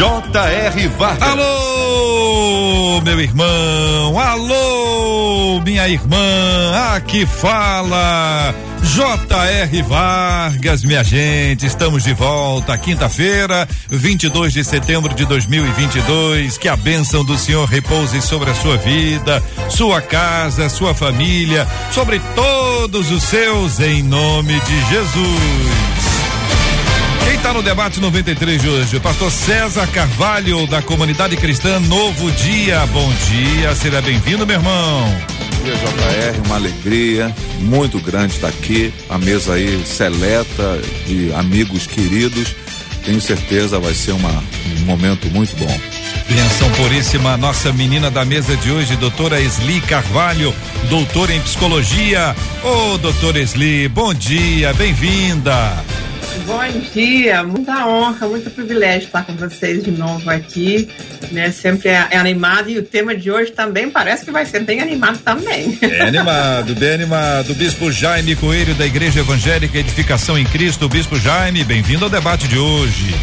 J.R. Vargas. Alô, meu irmão, alô, minha irmã, aqui fala J.R. Vargas, minha gente, estamos de volta, quinta-feira, 22 de setembro de 2022. Que a bênção do Senhor repouse sobre a sua vida, sua casa, sua família, sobre todos os seus, em nome de Jesus. Está no debate 93 de hoje? O pastor César Carvalho, da comunidade cristã Novo Dia. Bom dia, seja bem-vindo, meu irmão. Bom dia, JR, uma alegria muito grande estar aqui. A mesa aí seleta de amigos queridos. Tenho certeza vai ser uma, um momento muito bom. Benção puríssima, nossa menina da mesa de hoje, doutora Esli Carvalho, doutora em psicologia. Ô, doutora Esli, bom dia, bem-vinda. Bom dia, muita honra, muito privilégio estar com vocês de novo aqui, né? Sempre é, é, animado e o tema de hoje também parece que vai ser bem animado também. É animado, bem animado. Bispo Jaime Coelho da Igreja Evangélica Edificação em Cristo, Bispo Jaime, bem-vindo ao debate de hoje.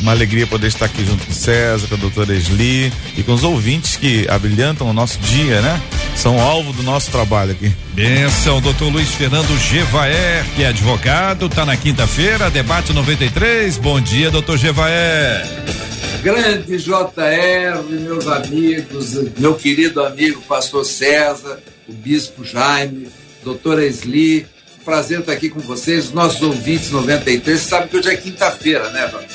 Uma alegria poder estar aqui junto com o César, com a doutora Esli e com os ouvintes que abrilhantam o nosso dia, né? São alvo do nosso trabalho aqui. Benção, doutor Luiz Fernando Gevaer, que é advogado, tá na quinta-feira, debate 93. Bom dia, doutor Gevaer. Grande JR, meus amigos, meu querido amigo pastor César, o bispo Jaime, doutora Esli, prazer estar aqui com vocês, nossos ouvintes 93. Você sabe que hoje é quinta-feira, né, Bruno?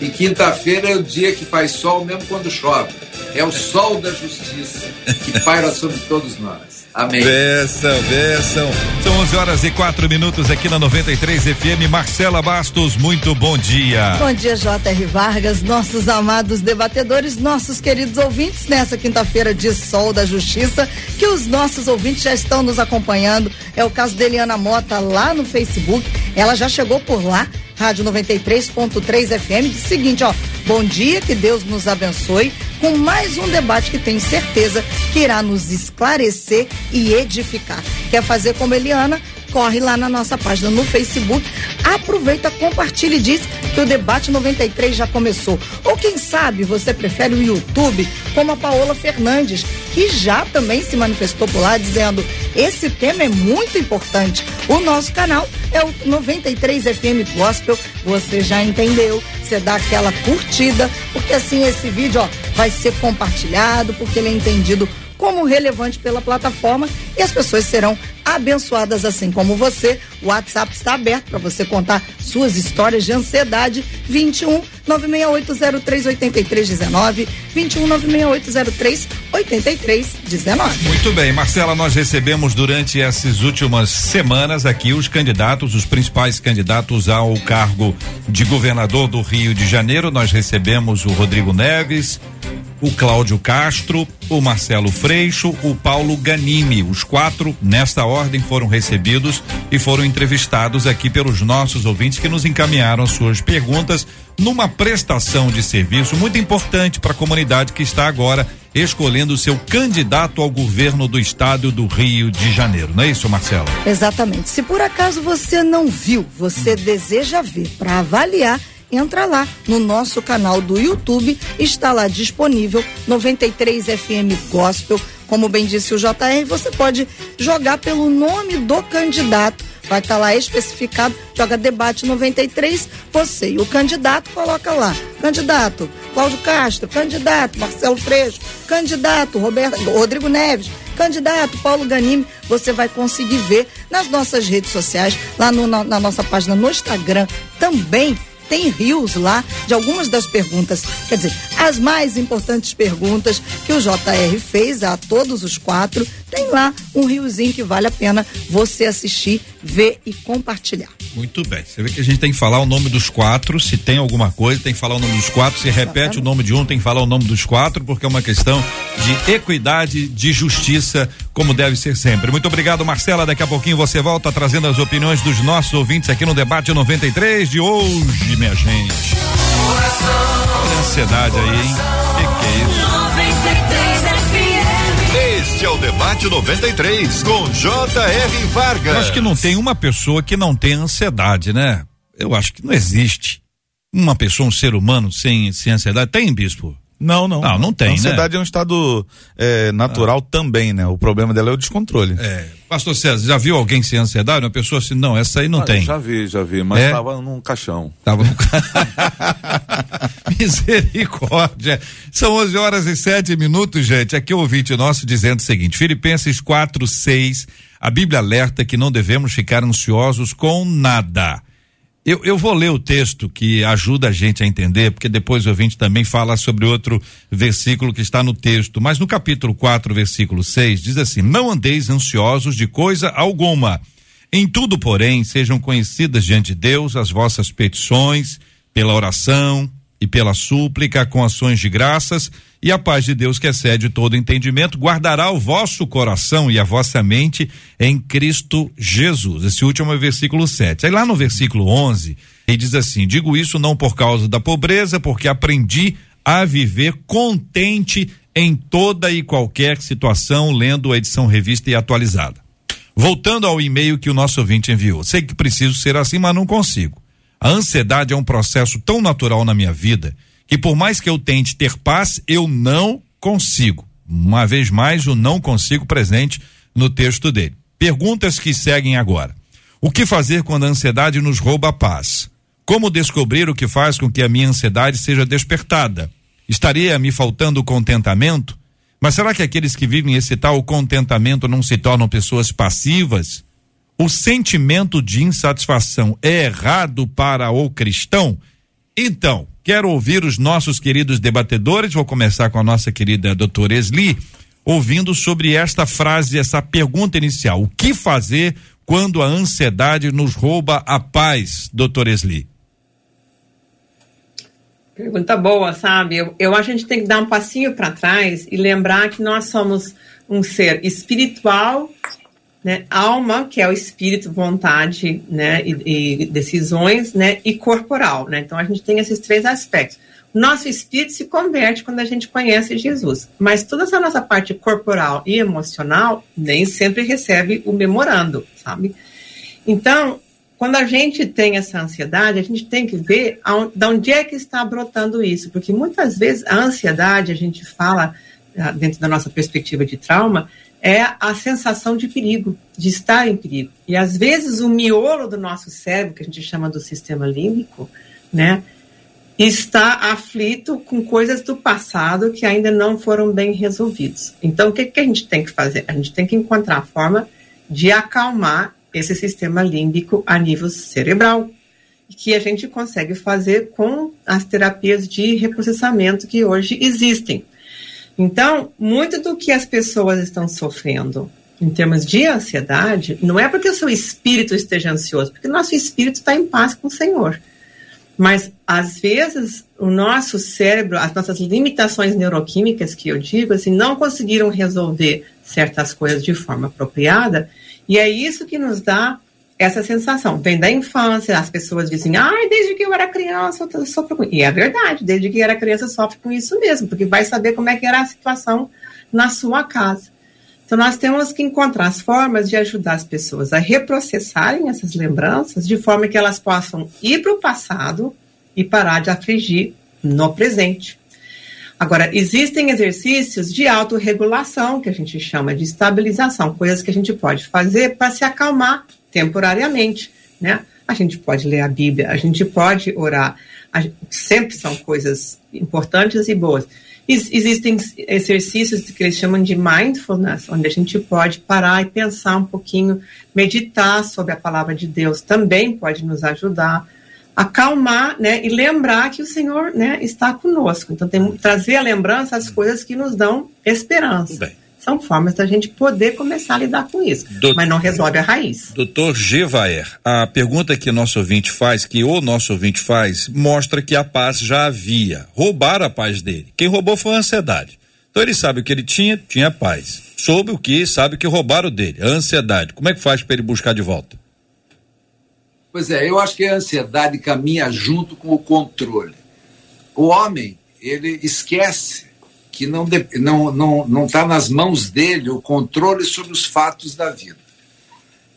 E quinta-feira é o dia que faz sol mesmo quando chove. É o sol da justiça que paira sobre todos nós. Amém. Benção, benção. São 11 horas e quatro minutos aqui na 93 FM. Marcela Bastos, muito bom dia. Bom dia, J.R. Vargas, nossos amados debatedores, nossos queridos ouvintes, nessa quinta-feira de sol da justiça, que os nossos ouvintes já estão nos acompanhando. É o caso da Eliana Mota lá no Facebook. Ela já chegou por lá Rádio 93.3 FM, diz o seguinte, ó, bom dia, que Deus nos abençoe, com mais um debate que tenho certeza que irá nos esclarecer e edificar. Quer fazer como Eliana? Corre lá na nossa página no Facebook, aproveita, compartilha e diz que o debate 93 já começou. Ou quem sabe você prefere o YouTube, como a Paola Fernandes, que já também se manifestou por lá dizendo: esse tema é muito importante. O nosso canal é o 93 FM Gospel. Você já entendeu? Você dá aquela curtida, porque assim esse vídeo ó, vai ser compartilhado, porque ele é entendido como relevante pela plataforma e as pessoas serão abençoadas assim como você. O WhatsApp está aberto para você contar suas histórias de ansiedade. 21 968038319 21 968038319. Muito bem, Marcela, nós recebemos durante essas últimas semanas aqui os candidatos, os principais candidatos ao cargo de governador do Rio de Janeiro. Nós recebemos o Rodrigo Neves, o Cláudio Castro, o Marcelo Freixo, o Paulo Ganimi. Os quatro, nesta ordem, foram recebidos e foram entrevistados aqui pelos nossos ouvintes que nos encaminharam suas perguntas numa prestação de serviço muito importante para a comunidade que está agora escolhendo seu candidato ao governo do estado do Rio de Janeiro. Não é isso, Marcelo? Exatamente. Se por acaso você não viu, você deseja ver para avaliar entra lá no nosso canal do YouTube, está lá disponível 93 FM Gospel. Como bem disse o JR, você pode jogar pelo nome do candidato. Vai estar tá lá especificado, joga debate 93, você e o candidato coloca lá. Candidato Cláudio Castro, candidato Marcelo Freixo, candidato Roberto, Rodrigo Neves, candidato Paulo Ganime, você vai conseguir ver nas nossas redes sociais, lá no, na, na nossa página no Instagram também tem rios lá de algumas das perguntas, quer dizer, as mais importantes perguntas que o JR fez a todos os quatro tem lá um riozinho que vale a pena você assistir, ver e compartilhar. Muito bem. Você vê que a gente tem que falar o nome dos quatro, se tem alguma coisa, tem que falar o nome dos quatro, se repete o nome de um, tem que falar o nome dos quatro, porque é uma questão de equidade, de justiça, como deve ser sempre. Muito obrigado, Marcela. Daqui a pouquinho você volta trazendo as opiniões dos nossos ouvintes aqui no debate 93 de hoje, minha gente. Olha a ansiedade aí, hein? Que que é isso? Este é o debate 93 com J.R. Vargas. Eu acho que não tem uma pessoa que não tenha ansiedade, né? Eu acho que não existe uma pessoa, um ser humano sem, sem ansiedade. Tem, bispo? Não, não. Não, não tem, A ansiedade né? é um estado é, natural também, né? O problema dela é o descontrole. É. Pastor César, já viu alguém sem ansiedade? Uma pessoa assim, não, essa aí não Ah, tem. Já vi, já vi, mas É? estava num caixão. Tava no... Misericórdia. São 11 horas e 7 minutos, gente. Aqui o ouvinte nosso dizendo o seguinte: Filipenses 4, 6. A Bíblia alerta que não devemos ficar ansiosos com nada. Eu, eu vou ler o texto que ajuda a gente a entender, porque depois o ouvinte também fala sobre outro versículo que está no texto. Mas no capítulo 4, versículo 6, diz assim: Não andeis ansiosos de coisa alguma. Em tudo, porém, sejam conhecidas diante de Deus as vossas petições, pela oração e pela súplica, com ações de graças, e a paz de Deus, que excede todo entendimento, guardará o vosso coração e a vossa mente em Cristo Jesus. Esse último é o versículo 7. Aí lá no versículo 11, ele diz assim: Digo isso não por causa da pobreza, porque aprendi a viver contente em toda e qualquer situação, lendo a edição revista e atualizada. Voltando ao e-mail que o nosso ouvinte enviou. Sei que preciso ser assim, mas não consigo. A ansiedade é um processo tão natural na minha vida que por mais que eu tente ter paz, eu não consigo. Uma vez mais, o não consigo presente no texto dele. Perguntas que seguem agora. O que fazer quando a ansiedade nos rouba a paz? Como descobrir o que faz com que a minha ansiedade seja despertada? Estaria me faltando contentamento? Mas será que aqueles que vivem esse tal contentamento não se tornam pessoas passivas? O sentimento de insatisfação é errado para o cristão? Então, quero ouvir os nossos queridos debatedores. Vou começar com a nossa querida doutora Esli, ouvindo sobre esta frase, essa pergunta inicial. O que fazer quando a ansiedade nos rouba a paz, doutora Esli? Pergunta boa, sabe? Eu, eu acho que a gente tem que dar um passinho para trás e lembrar que nós somos um ser espiritual, né? Alma, que é o espírito, vontade, né? E, e decisões, né? E corporal, né? Então a gente tem esses três aspectos. Nosso espírito se converte quando a gente conhece Jesus, mas toda essa nossa parte corporal e emocional nem sempre recebe o memorando, sabe? Então, quando a gente tem essa ansiedade, a gente tem que ver de onde é que está brotando isso, porque muitas vezes a ansiedade, a gente fala, ah, dentro da nossa perspectiva de trauma, é a sensação de perigo, de estar em perigo. E às vezes o miolo do nosso cérebro, que a gente chama do sistema límbico, né, está aflito com coisas do passado que ainda não foram bem resolvidos. Então, o que, que a gente tem que fazer? A gente tem que encontrar a forma de acalmar esse sistema límbico a nível cerebral, que a gente consegue fazer com as terapias de reprocessamento que hoje existem. Então, muito do que as pessoas estão sofrendo em termos de ansiedade, não é porque o seu espírito esteja ansioso, porque o nosso espírito está em paz com o Senhor. Mas, às vezes, o nosso cérebro, as nossas limitações neuroquímicas, que eu digo, assim, não conseguiram resolver certas coisas de forma apropriada, e é isso que nos dá essa sensação. Vem da infância, as pessoas dizem, ai, desde que eu era criança eu sofro com isso. E é verdade, desde que era criança sofre com isso mesmo, porque vai saber como é que era a situação na sua casa. Então, nós temos que encontrar as formas de ajudar as pessoas a reprocessarem essas lembranças de forma que elas possam ir para o passado e parar de afligir no presente. Agora, existem exercícios de autorregulação, que a gente chama de estabilização, coisas que a gente pode fazer para se acalmar temporariamente, né? A gente pode ler a Bíblia, a gente pode orar, sempre são coisas importantes e boas. Existem exercícios que eles chamam de mindfulness, onde a gente pode parar e pensar um pouquinho, meditar sobre a palavra de Deus, também pode nos ajudar a acalmar, né, e lembrar que o Senhor, né, está conosco. Então tem trazer a lembrança as coisas que nos dão esperança. São formas da gente poder começar a lidar com isso, Doutor, mas não resolve a raiz. Doutor Gevaer, a pergunta que nosso ouvinte faz, que o nosso ouvinte faz, mostra que a paz já havia. Roubaram a paz dele. Quem roubou foi a ansiedade. Então ele sabe o que ele tinha, tinha paz. Soube o que, sabe que roubaram dele, a ansiedade. Como é que faz para ele buscar de volta? Pois é, eu acho que a ansiedade caminha junto com o controle. O homem, ele esquece que não está não, não, não tá nas mãos dele o controle sobre os fatos da vida.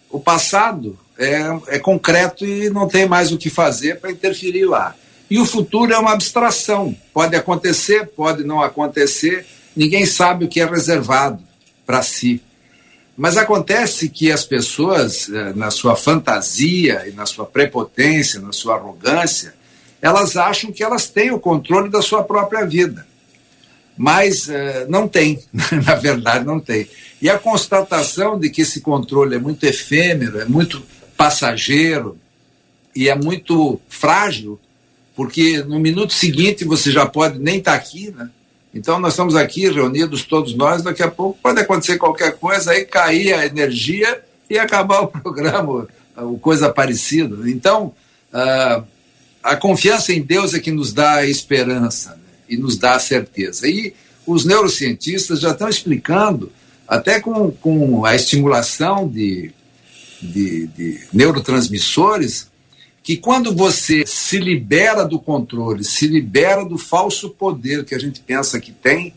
O passado é, é concreto e não tem mais o que fazer para interferir lá. E o futuro é uma abstração. Pode acontecer, pode não acontecer, ninguém sabe o que é reservado para si. Mas acontece que as pessoas, eh, na sua fantasia e na sua prepotência, na sua arrogância, elas acham que elas têm o controle da sua própria vida. Mas uh, não tem, na verdade não tem. E a constatação de que esse controle é muito efêmero, é muito passageiro e é muito frágil, porque no minuto seguinte você já pode nem estar tá aqui, né? Então, nós estamos aqui reunidos, todos nós, daqui a pouco pode acontecer qualquer coisa, aí cair a energia e acabar o programa, ou coisa parecida. Então, uh, a confiança em Deus é que nos dá a esperança né? E nos dá a certeza. E os neurocientistas já estão explicando, até com, com a estimulação de, de, de neurotransmissores, que quando você se libera do controle, se libera do falso poder que a gente pensa que tem,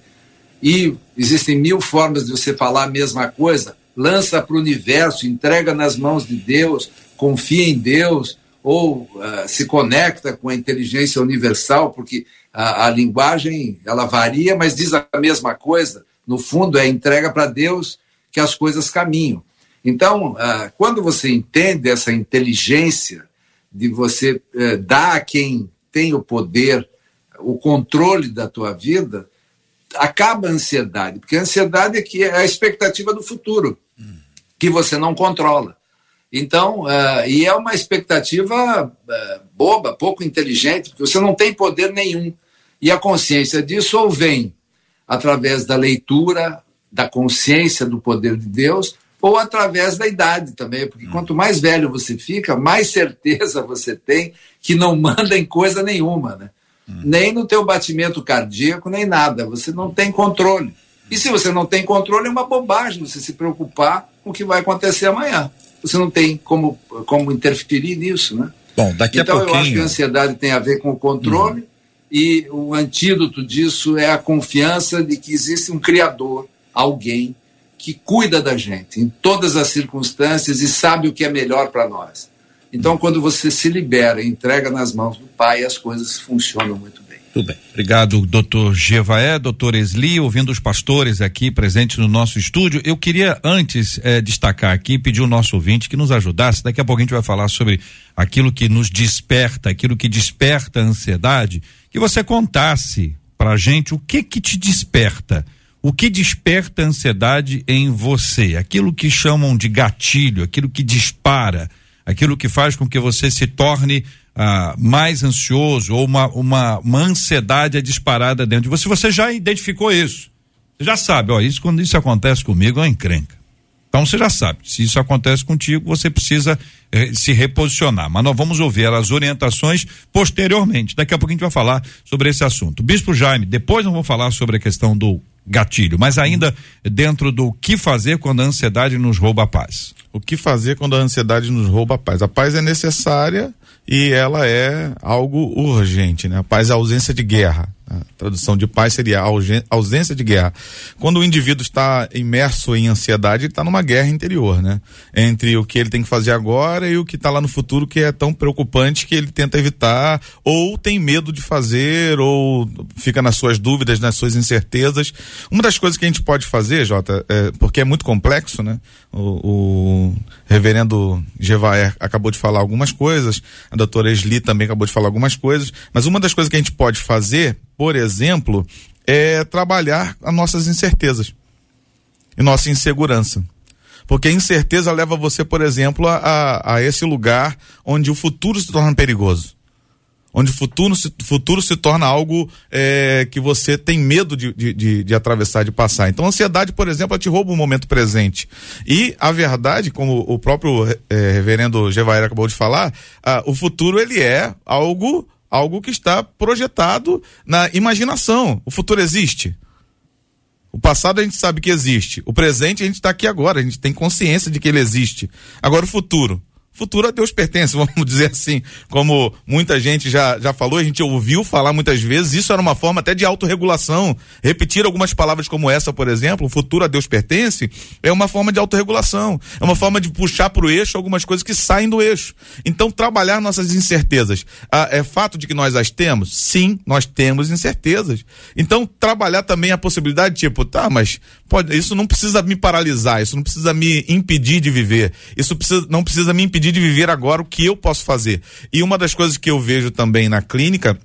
e existem mil formas de você falar a mesma coisa, lança para o universo, entrega nas mãos de Deus, confia em Deus, ou uh, se conecta com a inteligência universal, porque a, a, linguagem ela varia, mas diz a mesma coisa. No fundo, é entrega para Deus que as coisas caminham. Então, uh, quando você entende essa inteligência de você eh, dar a quem tem o poder o controle da tua vida, acaba a ansiedade, porque a ansiedade é que é a expectativa do futuro, que você não controla. Então, uh, e é uma expectativa uh, boba, pouco inteligente, porque você não tem poder nenhum. E a consciência disso ou vem através da leitura, da consciência do poder de Deus, ou através da idade também, porque quanto mais velho você fica, mais certeza você tem que não manda em coisa nenhuma, né? Hum. Nem no teu batimento cardíaco, nem nada. Você não tem controle. E se você não tem controle, é uma bobagem você se preocupar com o que vai acontecer amanhã. Você não tem como, como interferir nisso, né? Bom, daqui então, a pouquinho... eu acho que a ansiedade tem a ver com o controle hum. E o antídoto disso é a confiança de que existe um Criador, alguém que cuida da gente em todas as circunstâncias e sabe o que é melhor para nós. Então, quando você se libera e entrega nas mãos do Pai, as coisas funcionam muito bem. Tudo bem. Obrigado, doutor Gevaé, doutor Esli, ouvindo os pastores aqui presentes no nosso estúdio. Eu queria antes eh, destacar aqui, pedir o nosso ouvinte que nos ajudasse. Daqui a pouco a gente vai falar sobre aquilo que nos desperta, aquilo que desperta a ansiedade. Que você contasse pra gente o que que te desperta o que desperta ansiedade em você? Aquilo que chamam de gatilho, aquilo que dispara, aquilo que faz com que você se torne ah, mais ansioso ou uma, uma, uma ansiedade é disparada dentro de você. Você já identificou isso. Você já sabe, ó, isso quando isso acontece comigo é uma encrenca. Então você já sabe, se isso acontece contigo, você precisa eh, se reposicionar. Mas nós vamos ouvir as orientações posteriormente. Daqui a pouco a gente vai falar sobre esse assunto. Bispo Jaime, depois nós vamos falar sobre a questão do gatilho, mas ainda dentro do que fazer quando a ansiedade nos rouba a paz. O que fazer quando a ansiedade nos rouba a paz? A paz é necessária e ela é algo urgente, né? Paz ausência de guerra. A tradução de paz seria ausência de guerra. Quando o indivíduo está imerso em ansiedade, ele está numa guerra interior, né? Entre o que ele tem que fazer agora e o que está lá no futuro que é tão preocupante que ele tenta evitar, ou tem medo de fazer, ou fica nas suas dúvidas, nas suas incertezas. Uma das coisas que a gente pode fazer, Jota, é, porque é muito complexo, né? O, o reverendo Gevaer acabou de falar algumas coisas, a doutora Esli também acabou de falar algumas coisas, mas uma das coisas que a gente pode fazer por exemplo, é trabalhar as nossas incertezas e nossa insegurança. Porque a incerteza leva você, por exemplo, a, a, a esse lugar onde o futuro se torna perigoso onde o futuro se, futuro se torna algo é, que você tem medo de, de, de, atravessar, de passar. Então, a ansiedade, por exemplo, ela te rouba o momento presente. E a verdade, como o próprio é, reverendo Gevair acabou de falar, ah, o futuro ele é algo algo que está projetado na imaginação. O futuro existe. O passado a gente sabe que existe. O presente a gente está aqui agora, a gente tem consciência de que ele existe. Agora o futuro futuro a Deus pertence, vamos dizer assim, como muita gente já, já falou, a gente ouviu falar muitas vezes, isso era uma forma até de autorregulação. Repetir algumas palavras como essa, por exemplo, o futuro a Deus pertence, é uma forma de autorregulação, é uma forma de puxar para o eixo algumas coisas que saem do eixo. Então, trabalhar nossas incertezas. Ah, é fato de que nós as temos? Sim, nós temos incertezas. Então, trabalhar também a possibilidade, tipo, tá, mas pode, isso não precisa me paralisar, isso não precisa me impedir de viver, isso precisa, não precisa me impedir de viver agora o que eu posso fazer. E uma das coisas que eu vejo também na clínica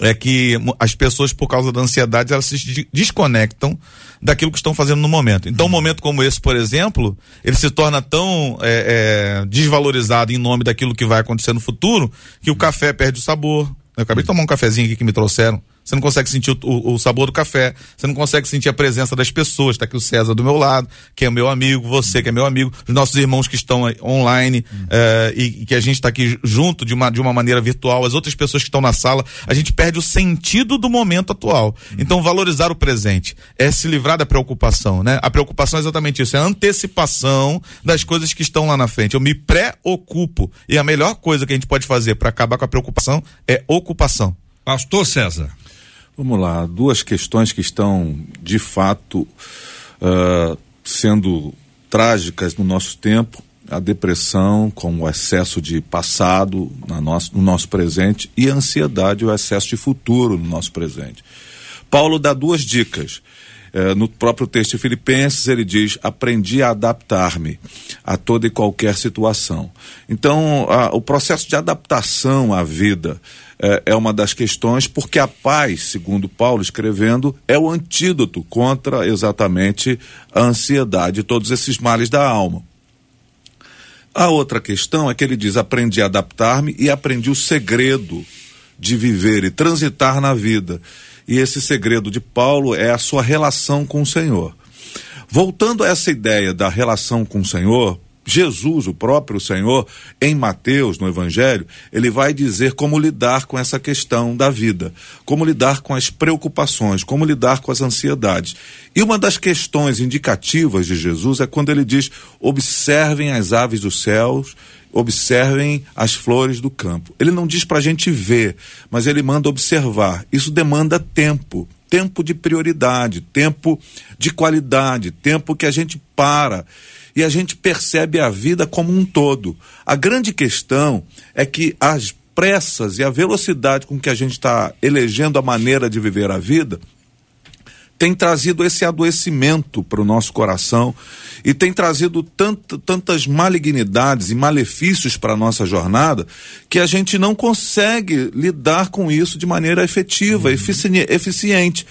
é que as pessoas, por causa da ansiedade, elas se desconectam daquilo que estão fazendo no momento. Então, um momento como esse, por exemplo, ele se torna tão é, é, desvalorizado em nome daquilo que vai acontecer no futuro que o café perde o sabor. Eu acabei de tomar um cafezinho aqui que me trouxeram você não consegue sentir o, o, o, sabor do café, você não consegue sentir a presença das pessoas. Está aqui o César do meu lado, que é meu amigo, você que é meu amigo, os nossos irmãos que estão online uhum. uh, e, e, que a gente está aqui junto de uma, de uma maneira virtual, as outras pessoas que estão na sala, a gente perde o sentido do momento atual. Uhum. Então, valorizar o presente é se livrar da preocupação, né? A preocupação é exatamente isso, é a antecipação das coisas que estão lá na frente. Eu me preocupo. E a melhor coisa que a gente pode fazer para acabar com a preocupação é ocupação. Pastor César. Vamos lá, duas questões que estão de fato uh, sendo trágicas no nosso tempo: a depressão, com o excesso de passado na nosso, no nosso presente, e a ansiedade, o excesso de futuro no nosso presente. Paulo dá duas dicas. Uh, no próprio texto de Filipenses, ele diz: Aprendi a adaptar-me a toda e qualquer situação. Então, uh, o processo de adaptação à vida é, é uma das questões, porque a paz, segundo Paulo escrevendo, é o antídoto contra exatamente a ansiedade e todos esses males da alma. A outra questão é que ele diz: aprendi a adaptar-me e aprendi o segredo de viver e transitar na vida. E esse segredo de Paulo é a sua relação com o Senhor. Voltando a essa ideia da relação com o Senhor, Jesus, o próprio Senhor, em Mateus, no Evangelho, ele vai dizer como lidar com essa questão da vida, como lidar com as preocupações, como lidar com as ansiedades. E uma das questões indicativas de Jesus é quando ele diz: observem as aves dos céus observem as flores do campo. Ele não diz para a gente ver, mas ele manda observar. Isso demanda tempo, tempo de prioridade, tempo de qualidade, tempo que a gente para e a gente percebe a vida como um todo. A grande questão é que as pressas e a velocidade com que a gente está elegendo a maneira de viver a vida tem trazido esse adoecimento para o nosso coração e tem trazido tant, tantas malignidades e malefícios para a nossa jornada que a gente não consegue lidar com isso de maneira efetiva, uhum. eficiente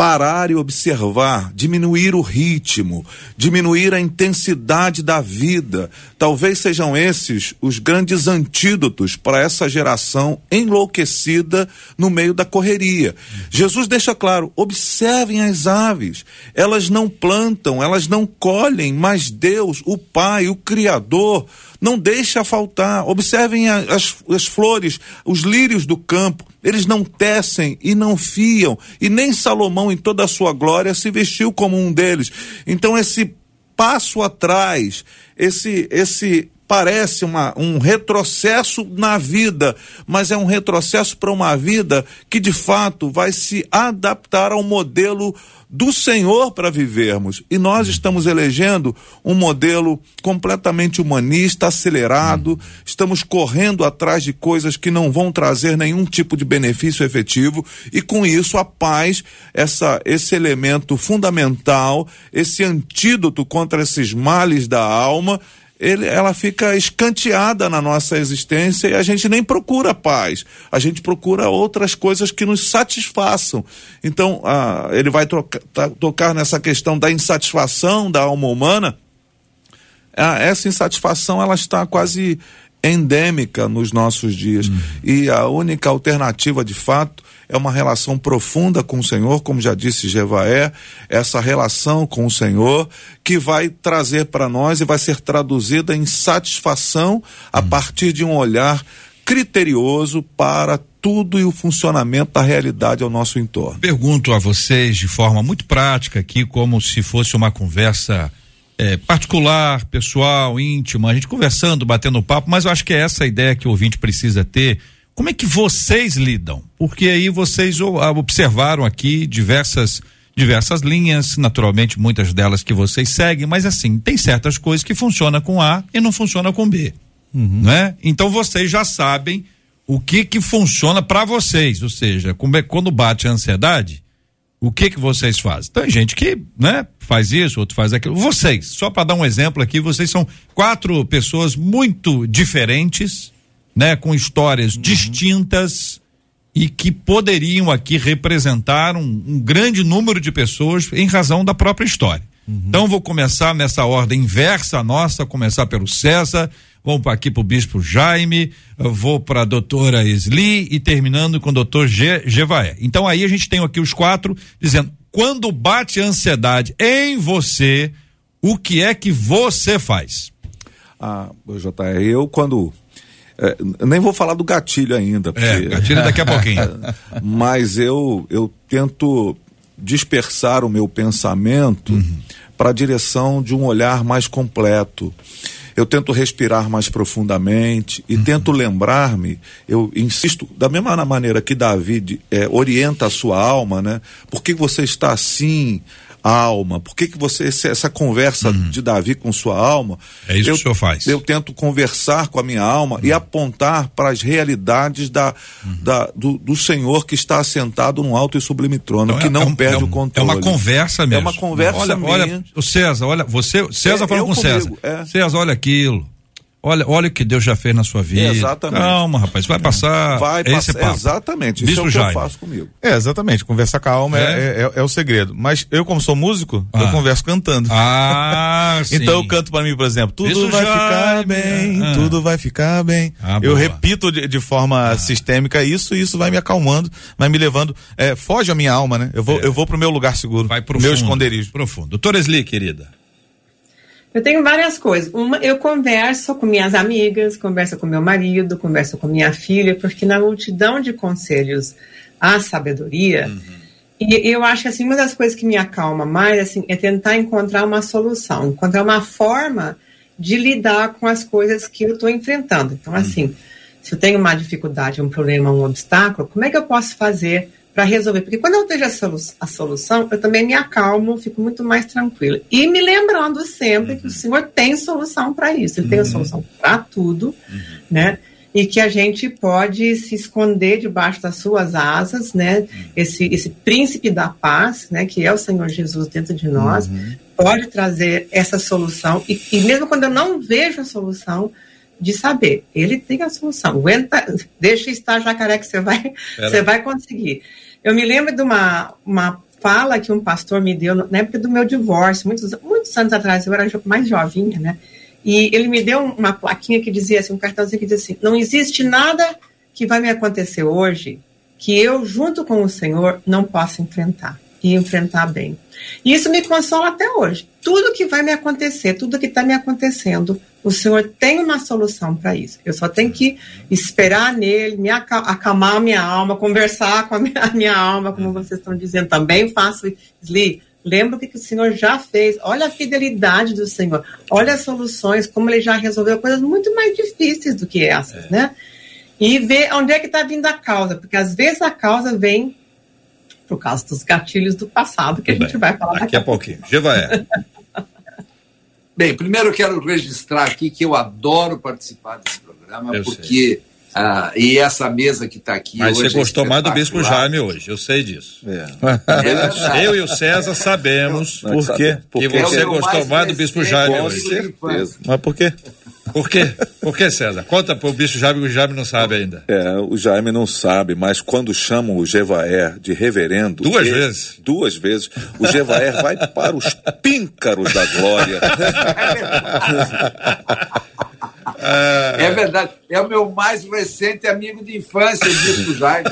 parar e observar, diminuir o ritmo, diminuir a intensidade da vida. Talvez sejam esses os grandes antídotos para essa geração enlouquecida no meio da correria. Jesus deixa claro: observem as aves. Elas não plantam, elas não colhem, mas Deus, o Pai, o Criador, não deixa faltar. Observem as, as flores, os lírios do campo eles não tecem e não fiam, e nem Salomão, em toda a sua glória, se vestiu como um deles. Então, esse passo atrás, esse, esse parece uma, um retrocesso na vida, mas é um retrocesso para uma vida que de fato vai se adaptar ao modelo do Senhor para vivermos. E nós estamos elegendo um modelo completamente humanista, acelerado, estamos correndo atrás de coisas que não vão trazer nenhum tipo de benefício efetivo, e com isso a paz, essa, esse elemento fundamental, esse antídoto contra esses males da alma, ele, ela fica escanteada na nossa existência e a gente nem procura paz. A gente procura outras coisas que nos satisfaçam. Então, ah, ele vai troca, tá, tocar nessa questão da insatisfação da alma humana. Ah, essa insatisfação ela está quase endêmica nos nossos dias. Uhum. E a única alternativa, de fato, é uma relação profunda com o Senhor, como já disse Jevaé, essa relação com o Senhor que vai trazer para nós e vai ser traduzida em satisfação a partir de um olhar criterioso para tudo e o funcionamento da realidade ao nosso entorno. Pergunto a vocês de forma muito prática aqui, como se fosse uma conversa é, particular, pessoal, íntima, a gente conversando, batendo papo, mas eu acho que é essa a ideia que o ouvinte precisa ter. Como é que vocês lidam? Porque aí vocês observaram aqui diversas diversas linhas, naturalmente muitas delas que vocês seguem, mas assim, tem certas coisas que funcionam com A e não funciona com B, uhum. né? Então vocês já sabem o que que funciona para vocês, ou seja, é, quando bate a ansiedade, o que que vocês fazem? Tem gente que, né, faz isso, outro faz aquilo. Vocês, só para dar um exemplo aqui, vocês são quatro pessoas muito diferentes, né, com histórias uhum. distintas e que poderiam aqui representar um, um, grande número de pessoas em razão da própria história. Uhum. Então vou começar nessa ordem inversa nossa, começar pelo César, Vamos aqui para o Bispo Jaime, vou para a doutora Esli e terminando com o doutor Ge, Gevaé. Então aí a gente tem aqui os quatro dizendo: quando bate a ansiedade em você, o que é que você faz? Ah, JR, eu quando. É, nem vou falar do gatilho ainda. Porque, é, gatilho daqui a pouquinho. mas eu, eu tento dispersar o meu pensamento uhum. para a direção de um olhar mais completo eu tento respirar mais profundamente e uhum. tento lembrar-me, eu insisto, da mesma maneira que Davi é, orienta a sua alma, né? Por que você está assim? Alma? Por que, que você, essa conversa uhum. de Davi com sua alma? É isso eu, que o senhor faz. Eu tento conversar com a minha alma uhum. e apontar para as realidades da, uhum. da, do, do, Senhor que está assentado num alto e sublime trono, então, que é, não é um, perde é um, o controle. É uma conversa mesmo. É uma conversa olha, minha. Olha, o César, olha, você, César é, falando com comigo, César. César, olha aquilo. Olha, olha o que Deus já fez na sua vida. Exatamente. Calma, rapaz, vai passar. Vai esse passar. Exatamente. Isso é o que eu faço comigo. É, exatamente. Conversar calma é? É, é, é, o segredo. Mas eu, como sou músico, ah. eu converso cantando. Ah, sim. Então eu canto para mim, por exemplo, tudo Bispo vai Jaime. ficar bem, ah. tudo vai ficar bem. Ah, eu repito de, de forma ah. sistêmica isso e isso vai me acalmando, vai me levando. É, foge a minha alma, né? Eu vou, é. eu vou pro meu lugar seguro. Vai pro meu esconderijo. Profundo. Doutora Esli, querida. Eu tenho várias coisas. Uma, eu converso com minhas amigas, converso com meu marido, converso com minha filha, porque na multidão de conselhos há sabedoria. Uhum. E eu acho que assim, uma das coisas que me acalma mais assim, é tentar encontrar uma solução, encontrar uma forma de lidar com as coisas que eu estou enfrentando. Então, assim, uhum. se eu tenho uma dificuldade, um problema, um obstáculo, como é que eu posso fazer para resolver. Porque quando eu vejo a, solu a, solução, eu também me acalmo, fico muito mais tranquila. E me lembrando sempre uhum. que o Senhor tem solução para isso. Ele uhum. tem a uhum. solução para tudo, uhum. né? E que a gente pode se esconder debaixo das suas asas, né? Uhum. Esse, esse príncipe da paz, né? Que é o Senhor Jesus dentro de nós, uhum. pode trazer essa solução. E, e mesmo quando eu não vejo a solução, de saber. Ele tem a solução. Aguenta, deixa estar jacaré que você vai, você vai conseguir. Eu me lembro de uma, uma fala que um pastor me deu na época do meu divórcio, muitos, muitos anos atrás, eu era mais jovinha, né? E ele me deu uma plaquinha que dizia assim, um cartãozinho que dizia assim: não existe nada que vai me acontecer hoje que eu, junto com o Senhor, não possa enfrentar e enfrentar bem. E isso me consola até hoje. Tudo que vai me acontecer, tudo que está me acontecendo, o Senhor tem uma solução para isso. Eu só tenho que esperar nele, me acalmar a minha alma, conversar com a minha, a minha alma, como vocês estão dizendo. Também faço, Sli, lembra o que, que o Senhor já fez. Olha a fidelidade do Senhor. Olha as soluções, como ele já resolveu coisas muito mais difíceis do que essas, é. né? E ver onde é que está vindo a causa, porque às vezes a causa vem por causa dos gatilhos do passado, que Tudo a gente bem. vai falar daqui, a pouquinho. Jevaé. Bem, primeiro eu quero registrar aqui que eu adoro participar desse programa, eu porque. Ah, e essa mesa que está aqui. Mas você gostou mais do Bispo Jaime hoje, eu sei disso. É. É eu e o César sabemos por quê? que você gostou mais do Bispo Jaime hoje. Mas por quê? Por quê? Por que, César? Conta pro bicho Jaime, o Jaime não sabe ainda. É, o Jaime não sabe, mas quando chamam o Gevaer de reverendo. Duas ele, vezes? Duas vezes. O Gevaer vai para os píncaros da glória. É verdade. É o meu mais recente amigo de infância, Bispo Jaime.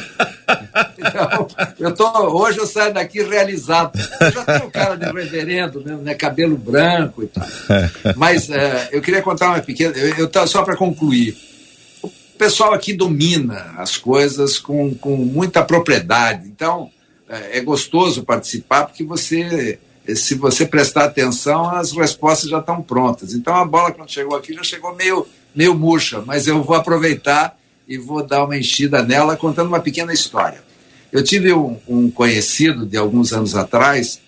Então, eu tô, hoje eu saio daqui realizado. Eu já tenho cara de reverendo mesmo, né? Cabelo branco e tal. Mas uh, eu queria contar uma pequena. Eu, eu só para concluir. O pessoal aqui domina as coisas com, com muita propriedade. Então, é gostoso participar porque você se você prestar atenção, as respostas já estão prontas. Então a bola, quando chegou aqui, já chegou meio, meio murcha, mas eu vou aproveitar e vou dar uma enchida nela contando uma pequena história. Eu tive um, um conhecido de alguns anos atrás,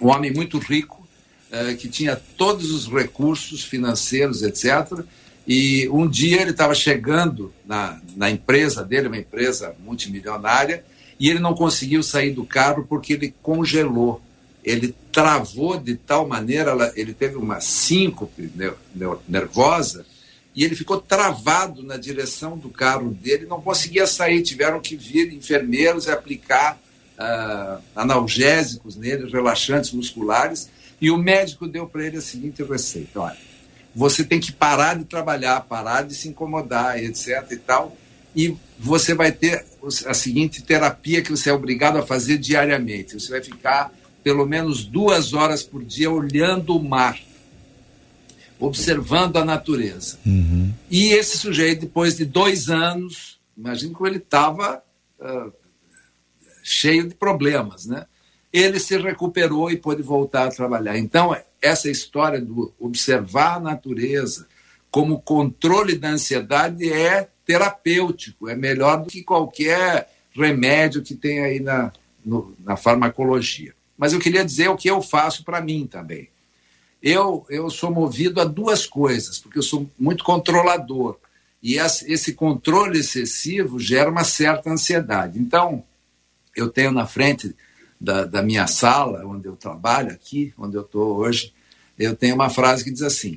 um homem muito rico, eh, que tinha todos os recursos financeiros, etc. E um dia ele estava chegando na, na empresa dele, uma empresa multimilionária, e ele não conseguiu sair do carro porque ele congelou ele travou de tal maneira, ele teve uma síncope nervosa e ele ficou travado na direção do carro dele, não conseguia sair, tiveram que vir enfermeiros e aplicar uh, analgésicos nele, relaxantes musculares, e o médico deu para ele a seguinte receita: olha, você tem que parar de trabalhar, parar de se incomodar, etc. e tal, e você vai ter a seguinte terapia que você é obrigado a fazer diariamente. Você vai ficar pelo menos duas horas por dia olhando o mar, observando a natureza. Uhum. E esse sujeito, depois de dois anos, imagine como ele estava uh, ah, cheio de problemas, né? Ele se recuperou e pôde voltar a trabalhar. Então, essa história do observar a natureza como controle da ansiedade é terapêutico, é melhor do que qualquer remédio que tem aí na, no, na farmacologia mas eu queria dizer o que eu faço para mim também. Eu, eu sou movido a duas coisas, porque eu sou muito controlador. E esse controle excessivo gera uma certa ansiedade. Então, eu tenho na frente da, da minha sala, onde eu trabalho aqui, onde eu estou hoje, eu tenho uma frase que diz assim: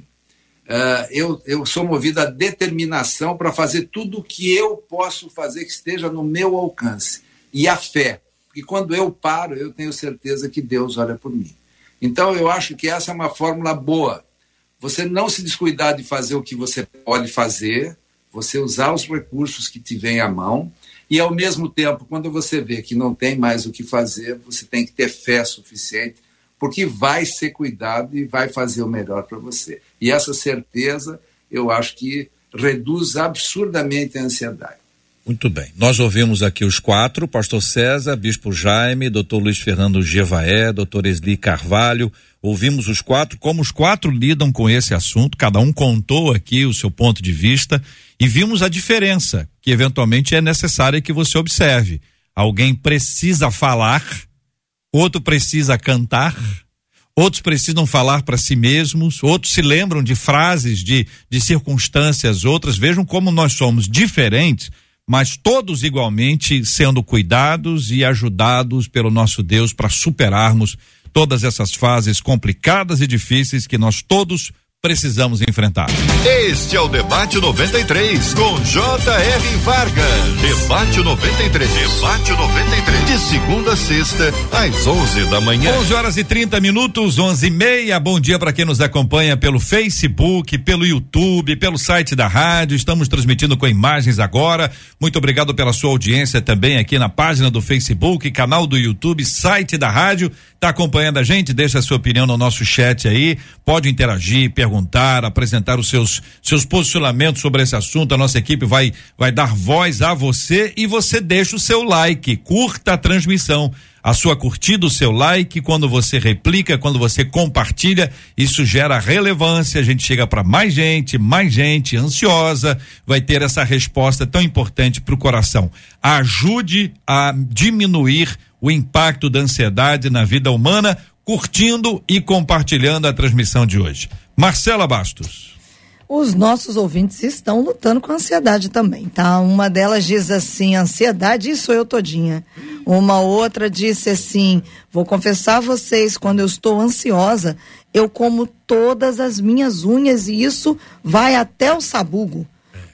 uh, eu, eu sou movido a determinação para fazer tudo o que eu posso fazer que esteja no meu alcance. E a fé. E quando eu paro, eu tenho certeza que Deus olha por mim. Então eu acho que essa é uma fórmula boa. Você não se descuidar de fazer o que você pode fazer, você usar os recursos que te vêm à mão, e ao mesmo tempo, quando você vê que não tem mais o que fazer, você tem que ter fé suficiente, porque vai ser cuidado e vai fazer o melhor para você. E essa certeza, eu acho que reduz absurdamente a ansiedade. Muito bem. Nós ouvimos aqui os quatro: Pastor César, Bispo Jaime, Dr. Luiz Fernando Gevaé, Dr. Esli Carvalho. Ouvimos os quatro, como os quatro lidam com esse assunto, cada um contou aqui o seu ponto de vista e vimos a diferença que eventualmente é necessária que você observe. Alguém precisa falar, outro precisa cantar, outros precisam falar para si mesmos, outros se lembram de frases, de, de circunstâncias, outras. Vejam como nós somos diferentes mas todos igualmente sendo cuidados e ajudados pelo nosso Deus para superarmos todas essas fases complicadas e difíceis que nós todos precisamos enfrentar. Este é o Debate 93, com J.R. Vargas. Debate 93. Debate 93. De segunda a sexta, às 11 da manhã. 11 horas e 30 minutos, 11 e meia. Bom dia para quem nos acompanha pelo Facebook, pelo YouTube, pelo site da rádio. Estamos transmitindo com imagens agora. Muito obrigado pela sua audiência também aqui na página do Facebook, canal do YouTube, site da rádio. Tá acompanhando a gente? Deixa a sua opinião no nosso chat aí. Pode interagir, perguntar, apresentar os seus seus posicionamentos sobre esse assunto. A nossa equipe vai vai dar voz a você e você deixa o seu like, curta a transmissão. A sua curtida, o seu like, quando você replica, quando você compartilha, isso gera relevância. A gente chega para mais gente, mais gente ansiosa, vai ter essa resposta tão importante para o coração. Ajude a diminuir o impacto da ansiedade na vida humana, curtindo e compartilhando a transmissão de hoje. Marcela Bastos. Os nossos ouvintes estão lutando com ansiedade também, tá? Uma delas diz assim: ansiedade, isso eu todinha. Uma outra disse assim: vou confessar a vocês, quando eu estou ansiosa, eu como todas as minhas unhas e isso vai até o sabugo.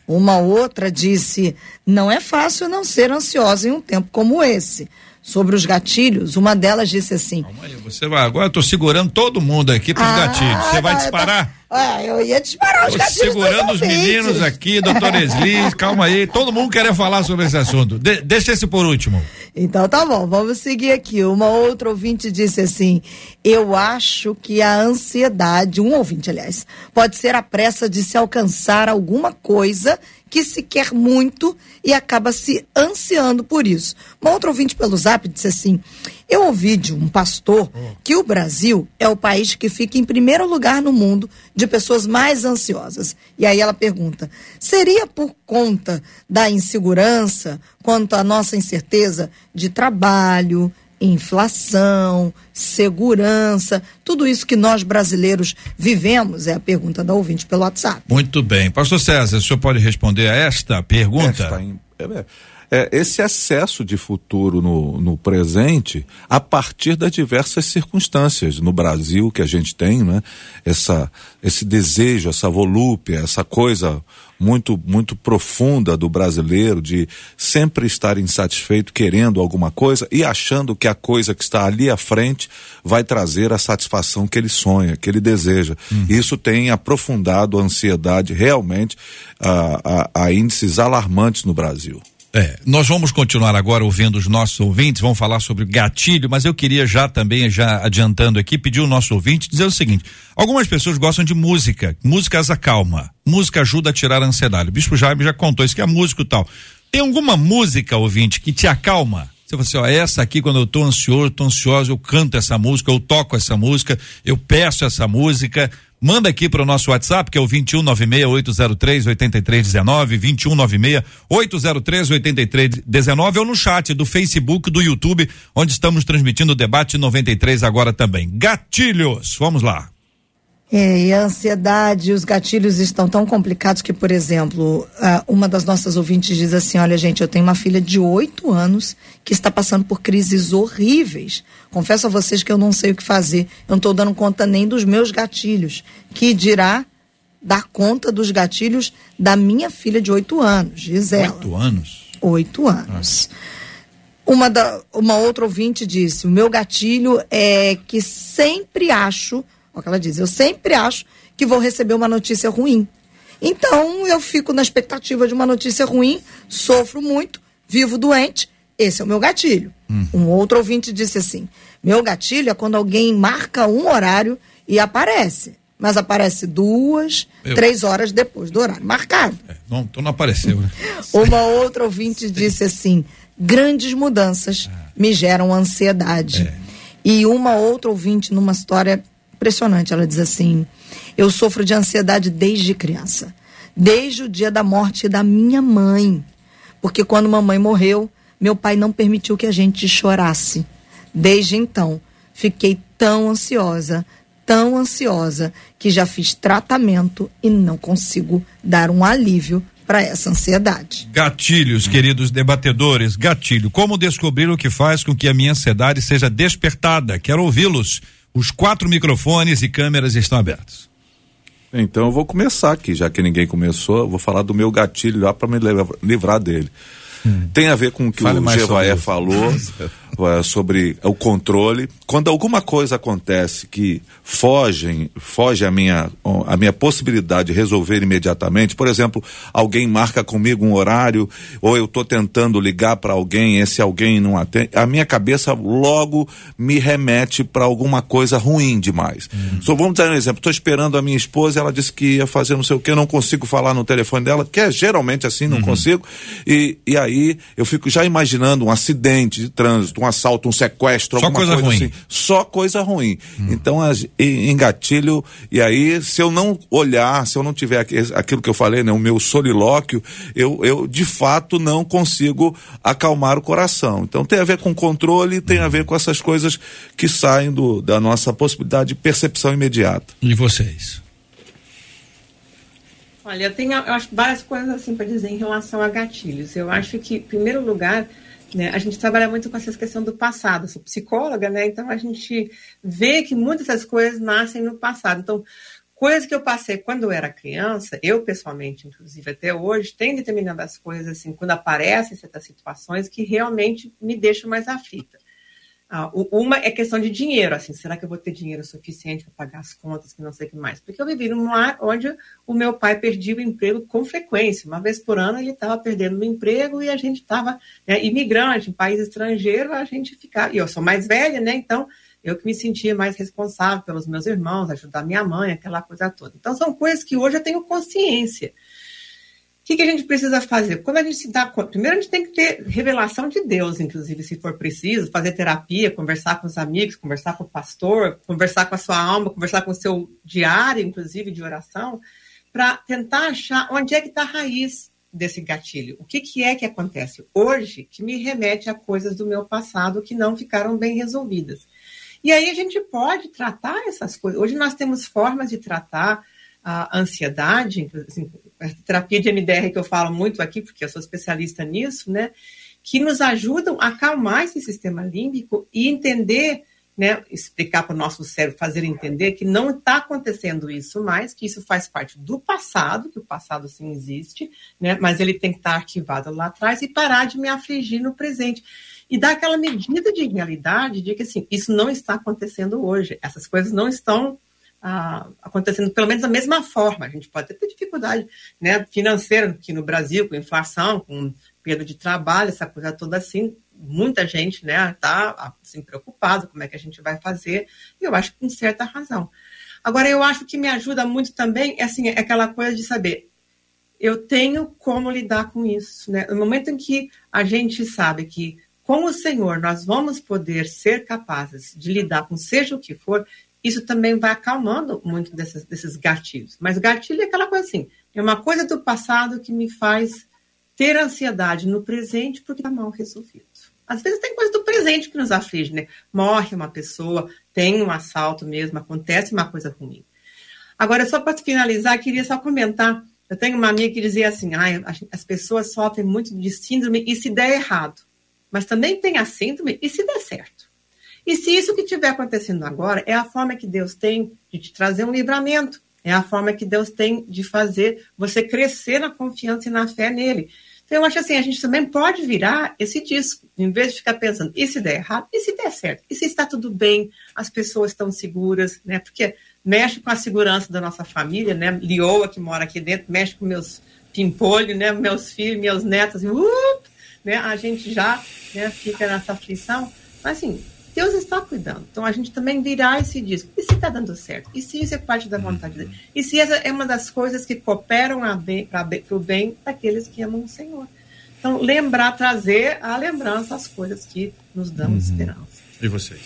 Uma outra disse: não é fácil não ser ansiosa em um tempo como esse sobre os gatilhos, uma delas disse assim. Calma aí, você vai, agora eu tô segurando todo mundo aqui pros ah, gatilhos. Você vai tá, disparar? Tá, Ah, eu ia disparar os gatilhos. Segurando os meninos aqui, doutor Esli, calma aí. Todo mundo quer falar sobre esse assunto. De, deixa esse por último. Então tá bom, vamos seguir aqui. Uma outra ouvinte disse assim: Eu acho que a ansiedade, um ouvinte, aliás, pode ser a pressa de se alcançar alguma coisa que se quer muito e acaba se ansiando por isso. Uma outra ouvinte pelo zap disse assim: Eu ouvi de um pastor que o Brasil é o país que fica em primeiro lugar no mundo de pessoas mais ansiosas. E aí ela pergunta: seria por conta da insegurança quanto à nossa incerteza de trabalho, inflação, segurança, tudo isso que nós brasileiros vivemos? É a pergunta da ouvinte pelo WhatsApp. Muito bem. Pastor César, o senhor pode responder a esta pergunta? Esta, é, é, esse excesso de futuro no, no presente a partir das diversas circunstâncias no Brasil que a gente tem, né? Essa, esse desejo, essa volúpia, essa coisa muito muito profunda do brasileiro de sempre estar insatisfeito, querendo alguma coisa e achando que a coisa que está ali à frente vai trazer a satisfação que ele sonha, que ele deseja. Uhum. Isso tem aprofundado a ansiedade realmente a, a, a índices alarmantes no Brasil. É, nós vamos continuar agora ouvindo os nossos ouvintes, vamos falar sobre gatilho, mas eu queria já também, já adiantando aqui, pedir o nosso ouvinte dizer o seguinte: algumas pessoas gostam de música, música as acalma, música ajuda a tirar a ansiedade. O Bispo Jaime já contou isso que é músico e tal. Tem alguma música, ouvinte, que te acalma? Você fala assim, ó, essa aqui, quando eu tô ansioso, tô ansioso, eu canto essa música, eu toco essa música, eu peço essa música, Manda aqui para o nosso WhatsApp, que é o 2196-803-8319, 2196-803-8319, ou no chat do Facebook, do YouTube, onde estamos transmitindo o debate 93 agora também. Gatilhos, vamos lá. É, e a ansiedade, os gatilhos estão tão complicados que, por exemplo, uma das nossas ouvintes diz assim: Olha, gente, eu tenho uma filha de oito anos que está passando por crises horríveis. Confesso a vocês que eu não sei o que fazer. Eu não estou dando conta nem dos meus gatilhos. Que dirá dar conta dos gatilhos da minha filha de oito anos, diz ela. Oito anos? Oito anos. Uma, da, uma outra ouvinte disse: O meu gatilho é que sempre acho Olha o que ela diz. Eu sempre acho que vou receber uma notícia ruim. Então, eu fico na expectativa de uma notícia ruim, sofro muito, vivo doente. Esse é o meu gatilho. Hum. Um outro ouvinte disse assim: meu gatilho é quando alguém marca um horário e aparece. Mas aparece duas, eu. três horas depois do horário marcado. É, não, então não apareceu, né? Uma outra ouvinte disse assim: grandes mudanças ah. me geram ansiedade. É. E uma outra ouvinte, numa história impressionante. Ela diz assim: Eu sofro de ansiedade desde criança, desde o dia da morte da minha mãe. Porque quando mamãe morreu, meu pai não permitiu que a gente chorasse. Desde então, fiquei tão ansiosa, tão ansiosa, que já fiz tratamento e não consigo dar um alívio para essa ansiedade. Gatilhos, queridos debatedores, gatilho. Como descobrir o que faz com que a minha ansiedade seja despertada? Quero ouvi-los. Os quatro microfones e câmeras estão abertos. Então eu vou começar aqui, já que ninguém começou, eu vou falar do meu gatilho lá para me livrar dele. Hum. Tem a ver com o que Fale o Gevaé falou. É, sobre o controle. Quando alguma coisa acontece que foge, foge a minha, a minha possibilidade de resolver imediatamente, por exemplo, alguém marca comigo um horário, ou eu estou tentando ligar para alguém, esse alguém não atende, a minha cabeça logo me remete para alguma coisa ruim demais. Uhum. So, vamos dar um exemplo, estou esperando a minha esposa, ela disse que ia fazer não sei o que, eu não consigo falar no telefone dela, que é geralmente assim, não uhum. consigo, e, e aí eu fico já imaginando um acidente de trânsito, um assalto, um sequestro, Só alguma coisa, coisa ruim. assim. Só coisa ruim. Hum. Então, as, engatilho, e aí, se eu não olhar, se eu não tiver aquilo que eu falei, né, o meu solilóquio, eu, eu de fato não consigo acalmar o coração. Então, tem a ver com controle, tem a ver com essas coisas que saem do, da nossa possibilidade de percepção imediata. E vocês? Olha, eu tenho eu acho várias coisas assim para dizer em relação a gatilhos. Eu acho que, em primeiro lugar, né? A gente trabalha muito com essa questão do passado. Eu sou psicóloga, né? Então a gente vê que muitas dessas coisas nascem no passado. Então, coisas que eu passei quando eu era criança, eu pessoalmente, inclusive até hoje, tem determinadas coisas assim, quando aparecem certas situações que realmente me deixam mais aflita. Ah, uma é questão de dinheiro, assim, será que eu vou ter dinheiro suficiente para pagar as contas, que não sei o que mais? Porque eu vivi num lar onde o meu pai perdia o emprego com frequência. Uma vez por ano ele estava perdendo o emprego e a gente estava né, imigrante, em país estrangeiro, a gente ficava. E eu sou mais velha, né? Então eu que me sentia mais responsável pelos meus irmãos, ajudar minha mãe, aquela coisa toda. Então são coisas que hoje eu tenho consciência. O que, que, a gente precisa fazer? Quando a gente se dá conta, primeiro a gente tem que ter revelação de Deus, inclusive, se for preciso, fazer terapia, conversar com os amigos, conversar com o pastor, conversar com a sua alma, conversar com o seu diário, inclusive, de oração, para tentar achar onde é que está a raiz desse gatilho. O que, que é que acontece hoje que me remete a coisas do meu passado que não ficaram bem resolvidas. E aí a gente pode tratar essas coisas. Hoje nós temos formas de tratar a ansiedade, assim, a terapia de MDR que eu falo muito aqui, porque eu sou especialista nisso, né, que nos ajudam a acalmar esse sistema límbico e entender, né, explicar para o nosso cérebro, fazer entender que não está acontecendo isso mais, que isso faz parte do passado, que o passado sim existe, né, mas ele tem que estar tá arquivado lá atrás e parar de me afligir no presente. E dar aquela medida de realidade de que assim, isso não está acontecendo hoje, essas coisas não estão ah, acontecendo pelo menos da mesma forma. A gente pode ter dificuldade né, financeira aqui no Brasil, com inflação, com perda de trabalho, essa coisa toda assim. Muita gente né, está assim, preocupada como é que a gente vai fazer, e eu acho que com certa razão. Agora, eu acho que me ajuda muito também é, assim, é aquela coisa de saber eu tenho como lidar com isso. Né? No momento em que a gente sabe que com o Senhor nós vamos poder ser capazes de lidar com seja o que for, isso também vai acalmando muito desses, desses gatilhos. Mas gatilho é aquela coisa assim, é uma coisa do passado que me faz ter ansiedade no presente porque está mal resolvido. Às vezes tem coisa do presente que nos aflige, né? Morre uma pessoa, tem um assalto mesmo, acontece uma coisa ruim. Agora, só para finalizar, queria só comentar. Eu tenho uma amiga que dizia assim: ah, as pessoas sofrem muito de síndrome e se der errado. Mas também tem a síndrome e se der certo. E se isso que estiver acontecendo agora é a forma que Deus tem de te trazer um livramento, é a forma que Deus tem de fazer você crescer na confiança e na fé nele. Então, eu acho assim, a gente também pode virar esse disco, em vez de ficar pensando, e se der errado, e se der certo, e se está tudo bem, as pessoas estão seguras, né? Porque mexe com a segurança da nossa família, né? Lioa, que mora aqui dentro, mexe com meus pimpolhos, né? Meus filhos, meus netos, assim, uh, né? A gente já né, fica nessa aflição. Mas, assim, Deus está cuidando. Então a gente também virar esse disco. E se está dando certo? E se isso é parte da vontade dele? E se essa é uma das coisas que cooperam para o bem daqueles que amam o Senhor? Então, lembrar, trazer à lembrança as coisas que nos dão uhum. esperança. E vocês?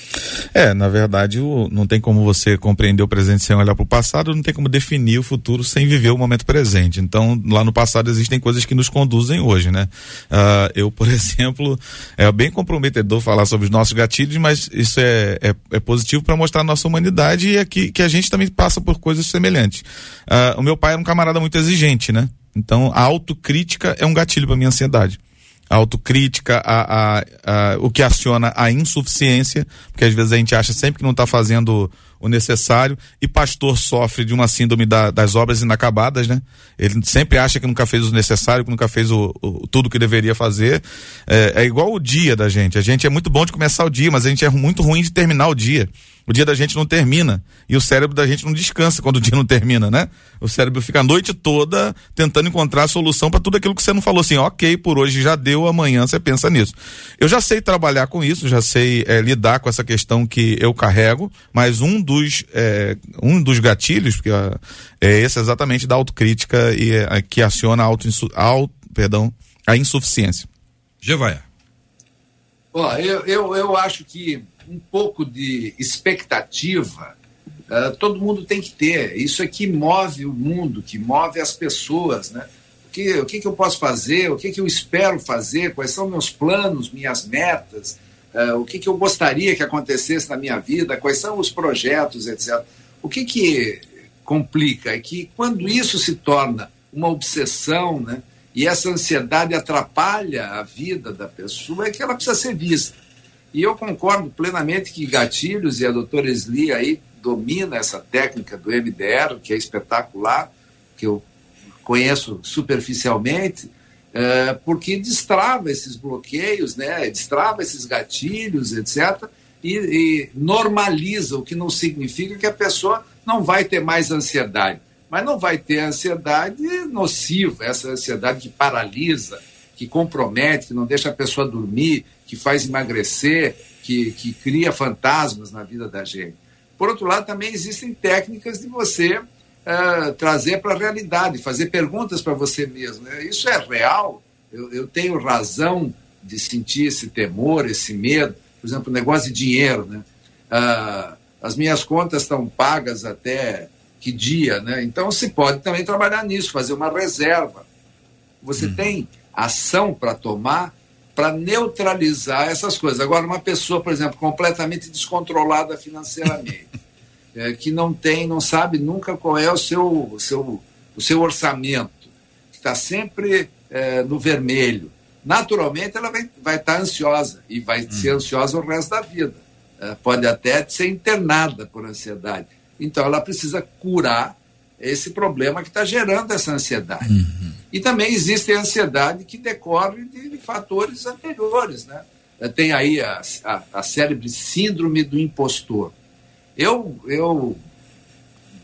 É, na verdade, o, não tem como você compreender o presente sem olhar para o passado, não tem como definir o futuro sem viver o momento presente. Então, lá no passado existem coisas que nos conduzem hoje, né? Uh, eu, por exemplo, é bem comprometedor falar sobre os nossos gatilhos, mas isso é, é, é positivo para mostrar a nossa humanidade e é que, que a gente também passa por coisas semelhantes. Uh, o meu pai era um camarada muito exigente, né? Então, a autocrítica é um gatilho para minha ansiedade a autocrítica, a, a, a, o que aciona a insuficiência, porque às vezes a gente acha sempre que não está fazendo o necessário, e pastor sofre de uma síndrome da, das obras inacabadas, né? Ele sempre acha que nunca fez o necessário, que nunca fez o, o tudo que deveria fazer. É, é igual o dia da gente. A gente é muito bom de começar o dia, mas a gente é muito ruim de terminar o dia o dia da gente não termina e o cérebro da gente não descansa quando o dia não termina, né? O cérebro fica a noite toda tentando encontrar a solução para tudo aquilo que você não falou assim, ok, por hoje já deu, amanhã você pensa nisso. Eu já sei trabalhar com isso, já sei é, lidar com essa questão que eu carrego, mas um dos é, um dos gatilhos, porque é esse exatamente da autocrítica e é, que aciona a auto, auto, perdão, a insuficiência. Gevaia. Ó, eu, eu, eu acho que um pouco de expectativa uh, todo mundo tem que ter. Isso é que move o mundo, que move as pessoas, né? O que, o que, que eu posso fazer? O que, que eu espero fazer? Quais são meus planos, minhas metas? Uh, o que, que eu gostaria que acontecesse na minha vida? Quais são os projetos, etc. O que, que complica é que quando isso se torna uma obsessão, né? E essa ansiedade atrapalha a vida da pessoa, é que ela precisa ser vista. E eu concordo plenamente que gatilhos, e a doutora Esli aí domina essa técnica do MDR, que é espetacular, que eu conheço superficialmente, é, porque destrava esses bloqueios, né, destrava esses gatilhos, etc., e, e normaliza, o que não significa que a pessoa não vai ter mais ansiedade. Mas não vai ter ansiedade nociva, essa ansiedade que paralisa, que compromete, que não deixa a pessoa dormir, que faz emagrecer, que, que cria fantasmas na vida da gente. Por outro lado, também existem técnicas de você uh, trazer para a realidade, fazer perguntas para você mesmo. Né? Isso é real? Eu, eu, tenho razão de sentir esse temor, esse medo? Por exemplo, o negócio de dinheiro. Né? Uh, as minhas contas estão pagas até que dia, né? Então se pode também trabalhar nisso, fazer uma reserva. Você uhum. tem ação para tomar para neutralizar essas coisas. Agora, uma pessoa, por exemplo, completamente descontrolada financeiramente, é, que não tem, não sabe nunca qual é o seu, o seu, o seu orçamento, que está sempre é, no vermelho, naturalmente ela vai, vai estar tá ansiosa e vai uhum. ser ansiosa o resto da vida. É, pode até ser internada por ansiedade. Então, ela precisa curar esse problema que está gerando essa ansiedade. Uhum. E também existe a ansiedade que decorre de, de fatores anteriores. Né? É, tem aí a, a, a célebre síndrome do impostor. Eu, eu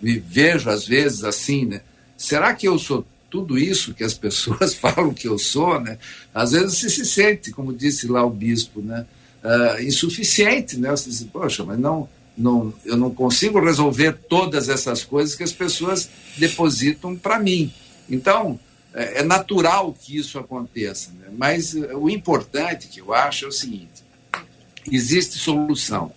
me vejo às vezes assim, né? Será que eu sou tudo isso que as pessoas falam que eu sou, né? Às vezes você se sente, como disse lá o bispo, né? Uh, insuficiente, né? Você diz, poxa, mas não, não, eu não consigo resolver todas essas coisas que as pessoas depositam para mim. Então, é, é natural que isso aconteça, né? mas eh, o importante que eu acho é o seguinte: existe solução.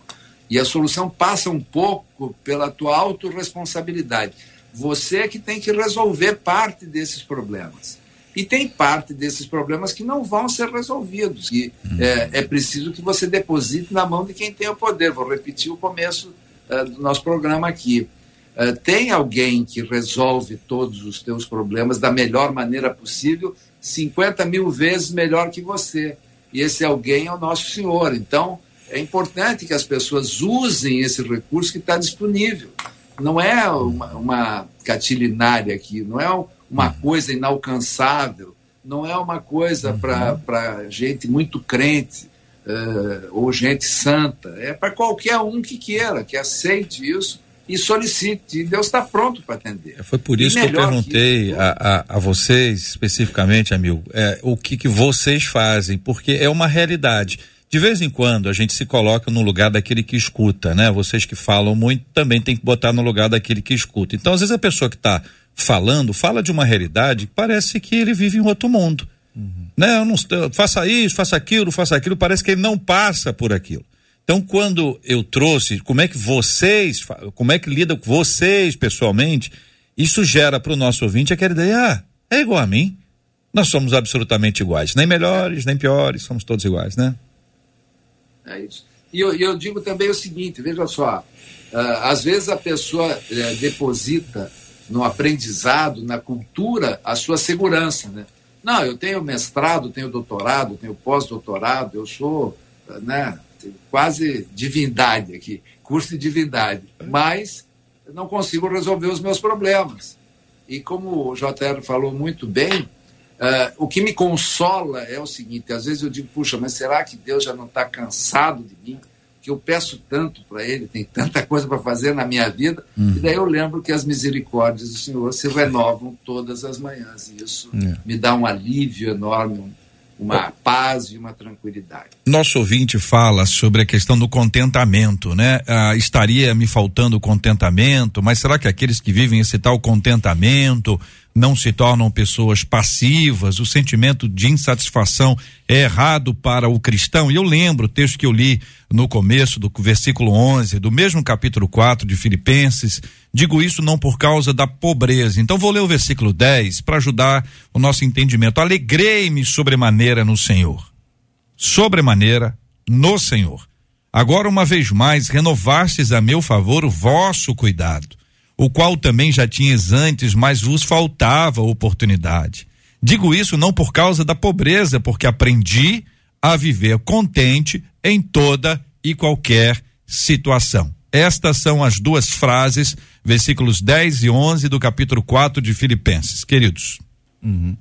E a solução passa um pouco pela tua autorresponsabilidade. Você é que tem que resolver parte desses problemas. E tem parte desses problemas que não vão ser resolvidos. E uhum. é, é, preciso que você deposite na mão de quem tem o poder. Vou repetir o começo uh, do nosso programa aqui. Uh, tem alguém que resolve todos os teus problemas da melhor maneira possível, 50 mil vezes melhor que você. E esse alguém é o nosso Senhor. Então, é importante que as pessoas usem esse recurso que está disponível. Não é uma, uma catilinária aqui, não é uma uhum. coisa inalcançável, não é uma coisa uhum. para gente muito crente uh, ou gente santa. É para qualquer um que queira, que aceite isso e solicite. E Deus está pronto para atender. É, foi por isso que eu perguntei que a, a, a, vocês, especificamente, amigo, é, o que, que vocês fazem, porque é uma realidade. De vez em quando a gente se coloca no lugar daquele que escuta, né? Vocês que falam muito também tem que botar no lugar daquele que escuta. Então, às vezes a pessoa que está falando, fala de uma realidade que parece que ele vive em outro mundo. Uhum. Né? Eu não, faça isso, faça aquilo, faça aquilo, parece que ele não passa por aquilo. Então, quando eu trouxe, como é que vocês, como é que lida com vocês pessoalmente, isso gera para o nosso ouvinte aquela ideia, ah, é igual a mim. Nós somos absolutamente iguais, nem melhores, nem piores, somos todos iguais, né? É isso. E eu, eu digo também o seguinte, veja só, uh, às vezes a pessoa uh, deposita no aprendizado, na cultura, a sua segurança, né? Não, eu tenho mestrado, tenho doutorado, tenho pós-doutorado, eu sou, né, quase divindade aqui, curso de divindade, mas não consigo resolver os meus problemas. E como o JR falou muito bem, uh, o que me consola é o seguinte: às vezes eu digo, puxa, mas será que Deus já não está cansado de mim? Que eu peço tanto para ele, tem tanta coisa para fazer na minha vida, uhum. e daí eu lembro que as misericórdias do Senhor se renovam todas as manhãs, e isso é. me dá um alívio enorme, uma paz e uma tranquilidade. Nosso ouvinte fala sobre a questão do contentamento, né? Ah, estaria me faltando contentamento, mas será que aqueles que vivem esse tal contentamento não se tornam pessoas passivas? O sentimento de insatisfação é errado para o cristão? E eu lembro o texto que eu li no começo do versículo 11 do mesmo capítulo 4 de Filipenses. Digo isso não por causa da pobreza. Então vou ler o versículo 10 para ajudar o nosso entendimento. Alegrei-me sobremaneira no Senhor. Sobremaneira no Senhor. Agora, uma vez mais, renovastes a meu favor o vosso cuidado, o qual também já tinhas antes, mas vos faltava oportunidade. Digo isso não por causa da pobreza, porque aprendi a viver contente em toda e qualquer situação. Estas são as duas frases, versículos 10 e 11 do capítulo 4 de Filipenses. Queridos. Uhum.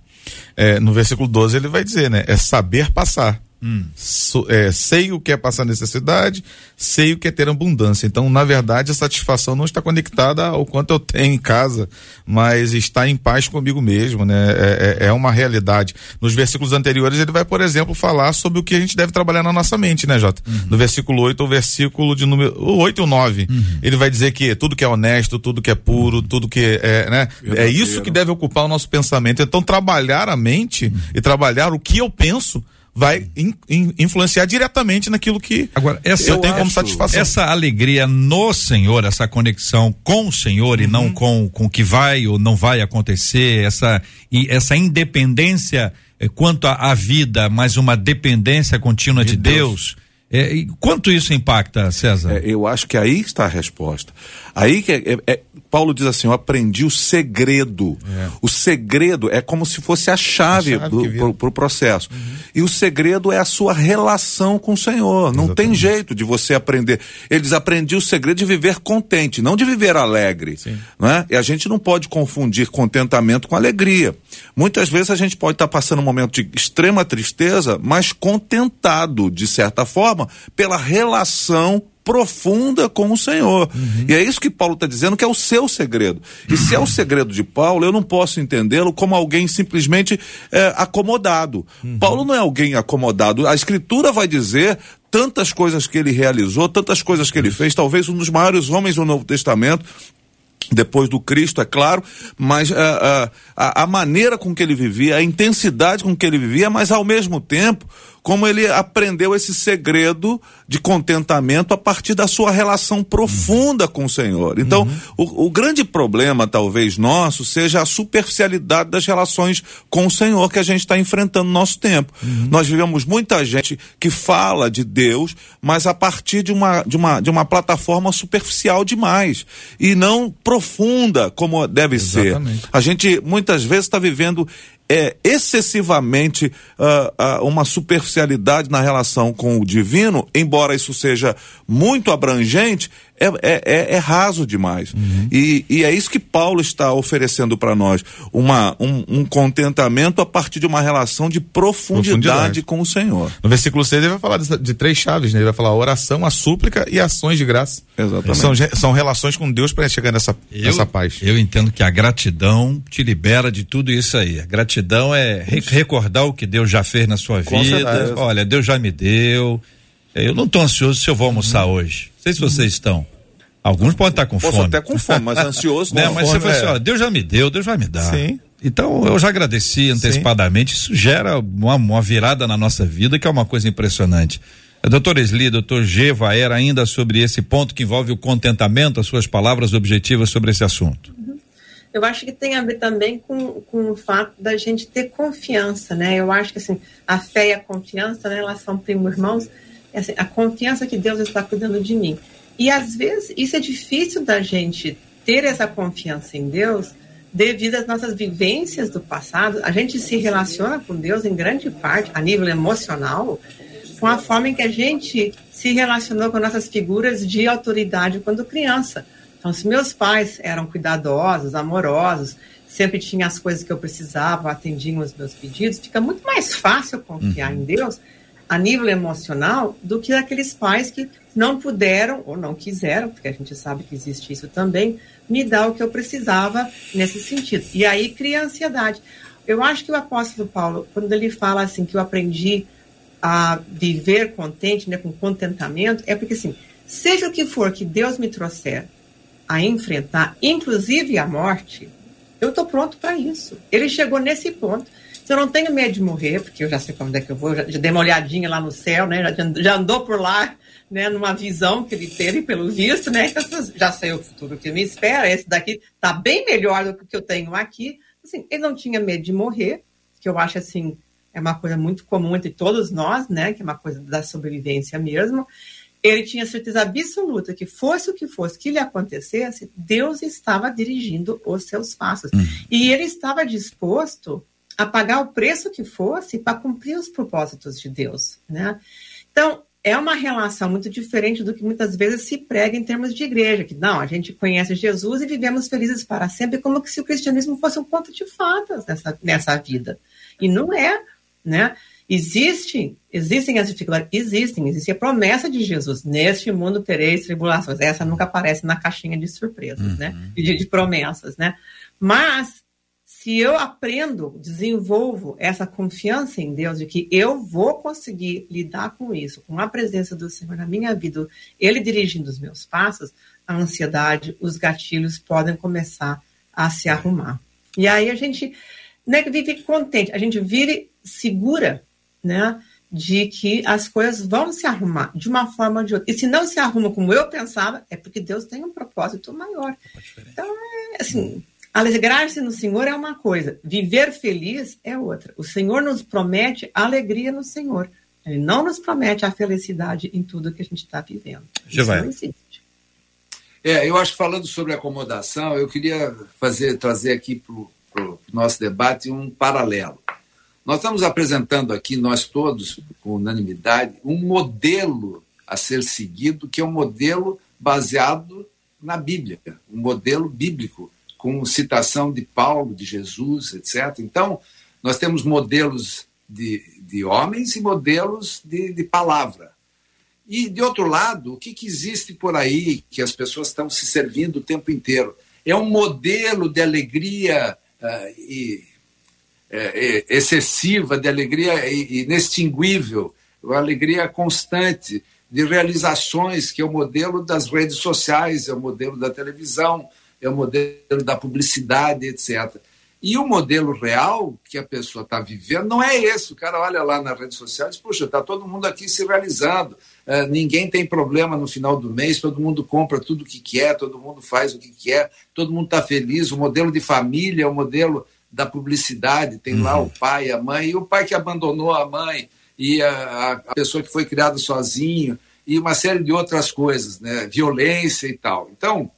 É, no versículo 12 ele vai dizer, né? É saber passar. Hum. So, é, sei o que é passar necessidade, sei o que é ter abundância. Então, na verdade, a satisfação não está conectada ao quanto eu tenho em casa, mas está em paz comigo mesmo, né? É, é, é uma realidade. Nos versículos anteriores, ele vai, por exemplo, falar sobre o que a gente deve trabalhar na nossa mente, né, Jota? Uhum. No versículo 8, o versículo de número. O 8 e o 9. Uhum. Ele vai dizer que tudo que é honesto, tudo que é puro, tudo que é, né? É isso que deve ocupar o nosso pensamento. Então, trabalhar a mente uhum. e trabalhar o que eu penso vai in, in, influenciar diretamente naquilo que Agora, essa, eu tenho como satisfação. Essa alegria no Senhor, essa conexão com o Senhor uhum. e não com com o que vai ou não vai acontecer, essa e essa independência eh, quanto à vida, mas uma dependência contínua de, de Deus, Deus é, quanto isso impacta, César? É, eu acho que aí está a resposta. Aí que é, é, é Paulo diz assim: eu aprendi o segredo. É. O segredo é como se fosse a chave, para o pro processo. Uhum. E o segredo é a sua relação com o Senhor. Não Exatamente. tem jeito de você aprender. Ele diz: aprendi o segredo de viver contente, não de viver alegre. Não é? E a gente não pode confundir contentamento com alegria. Muitas vezes a gente pode estar tá passando um momento de extrema tristeza, mas contentado, de certa forma forma pela relação profunda com o Senhor. Uhum. E é isso que Paulo está dizendo que é o seu segredo. E se é o segredo de Paulo, eu não posso entendê-lo como alguém simplesmente é, acomodado. Uhum. Paulo não é alguém acomodado. A Escritura vai dizer tantas coisas que ele realizou, tantas coisas que ele fez, talvez um dos maiores homens do Novo Testamento, depois do Cristo, é claro, mas uh, uh, a, a, maneira com que ele vivia, a intensidade com que ele vivia, mas ao mesmo tempo como ele aprendeu esse segredo de contentamento a partir da sua relação profunda com o Senhor. Então, uhum. o, o, grande problema, talvez, nosso, seja a superficialidade das relações com o Senhor que a gente está enfrentando no nosso tempo. Uhum. Nós vivemos muita gente que fala de Deus, mas a partir de uma, de uma, de uma plataforma superficial demais e não profunda como deve Exatamente. ser. A gente muitas vezes está vivendo é excessivamente uh, uh, uma superficialidade na relação com o divino, embora isso seja muito abrangente, é, é, é, é raso demais. Uhum. E, e, é isso que Paulo está oferecendo para nós: uma, um, um, contentamento a partir de uma relação de profundidade, profundidade. com o Senhor. No versículo 6 ele vai falar de, de, três chaves, né? Ele vai falar a oração, a súplica e ações de graça. Exatamente. São, são relações com Deus para chegar nessa, eu, nessa paz. Eu entendo que a gratidão te libera de tudo isso aí. A gratidão é re recordar o que Deus já fez na sua com vida. Certeza. Olha, Deus já me deu. Eu não estou ansioso se eu vou almoçar hoje sei se vocês estão. Alguns podem estar com Posso fome. até com fome, mas ansioso não. né? Mas fome, você falou assim, ó, Deus já me deu, Deus vai me dar. Sim. Então eu já agradeci antecipadamente. Sim. Isso gera uma, uma, virada na nossa vida que é uma coisa impressionante. Doutor Esli, doutor G. Vaera, ainda sobre esse ponto que envolve o contentamento, as suas palavras objetivas sobre esse assunto. Eu acho que tem a ver também com, com o fato da gente ter confiança, né? Eu acho que assim, a fé e a confiança, né, elas são primo irmãos, é assim, a confiança que Deus está cuidando de mim. E às vezes isso é difícil da gente ter essa confiança em Deus devido às nossas vivências do passado. A gente se relaciona com Deus em grande parte, a nível emocional, com a forma em que a gente se relacionou com nossas figuras de autoridade quando criança. Então, se meus pais eram cuidadosos, amorosos, sempre tinham as coisas que eu precisava, atendiam os meus pedidos, fica muito mais fácil confiar uhum. em Deus a nível emocional do que aqueles pais que não puderam ou não quiseram, porque a gente sabe que existe isso também, me dar o que eu precisava nesse sentido. E aí cria ansiedade. Eu acho que o apóstolo Paulo, quando ele fala assim que eu aprendi a viver contente, né, com contentamento, é porque assim, seja o que for que Deus me trouxer a enfrentar, inclusive a morte, eu estou pronto para isso. Ele chegou nesse ponto se eu não tenho medo de morrer, porque eu já sei como é que eu vou, já, já dei uma olhadinha lá no céu, né? Já, já andou por lá, né? Numa visão que ele teve, pelo visto, né? Então, já sei o futuro que me espera. Esse daqui tá bem melhor do que o que eu tenho aqui. Assim, ele não tinha medo de morrer, que eu acho assim é uma coisa muito comum entre todos nós, né? Que é uma coisa da sobrevivência mesmo. Ele tinha certeza absoluta que fosse o que fosse que lhe acontecesse, Deus estava dirigindo os seus passos. Uhum. E ele estava disposto a pagar o preço que fosse para cumprir os propósitos de Deus, né? Então, é uma relação muito diferente do que muitas vezes se prega em termos de igreja, que não, a gente conhece Jesus e vivemos felizes para sempre, como se o cristianismo fosse um conto de fadas nessa, nessa vida. E não é, né? Existem, existem as dificuldades, existem, existe a promessa de Jesus. Neste mundo tereis tribulações. Essa nunca aparece na caixinha de surpresas, né? uhum. né? De, de promessas, né? Mas se eu aprendo, desenvolvo essa confiança em Deus de que eu vou conseguir lidar com isso, com a presença do Senhor na minha vida, Ele dirigindo os meus passos, a ansiedade, os gatilhos podem começar a se arrumar. E aí a gente né, vive contente, a gente vive segura, né? De que as coisas vão se arrumar de uma forma ou de outra. E se não se arruma como eu pensava, é porque Deus tem um propósito maior. Então, é assim, alegrar-se no Senhor é uma coisa, viver feliz é outra. O Senhor nos promete alegria no Senhor. Ele não nos promete a felicidade em tudo que a gente está vivendo. Isso não existe. É, eu acho que falando sobre acomodação, eu queria fazer, trazer aqui para o nosso debate um paralelo. Nós estamos apresentando aqui, nós todos, com unanimidade, um modelo a ser seguido, que é um modelo baseado na Bíblia, um modelo bíblico, com citação de Paulo, de Jesus, etc. Então, nós temos modelos de, de homens e modelos de, de palavra. E, de outro lado, o que, que existe por aí que as pessoas estão se servindo o tempo inteiro? É um modelo de alegria uh, e, é, é, excessiva, de alegria inextinguível, uma alegria constante, de realizações, que é o modelo das redes sociais, é o modelo da televisão, é o modelo da publicidade, etc. E o modelo real que a pessoa está vivendo não é esse. O cara olha lá nas redes sociais e diz, puxa, está todo mundo aqui se realizando. Uh, ninguém tem problema no final do mês, todo mundo compra tudo o que quer, todo mundo faz o que quer, todo mundo está feliz. O modelo de família é o modelo da publicidade, tem uhum. lá o pai, a mãe, e o pai que abandonou a mãe, e a, a pessoa que foi criada sozinho, e uma série de outras coisas, né? violência e tal. Então,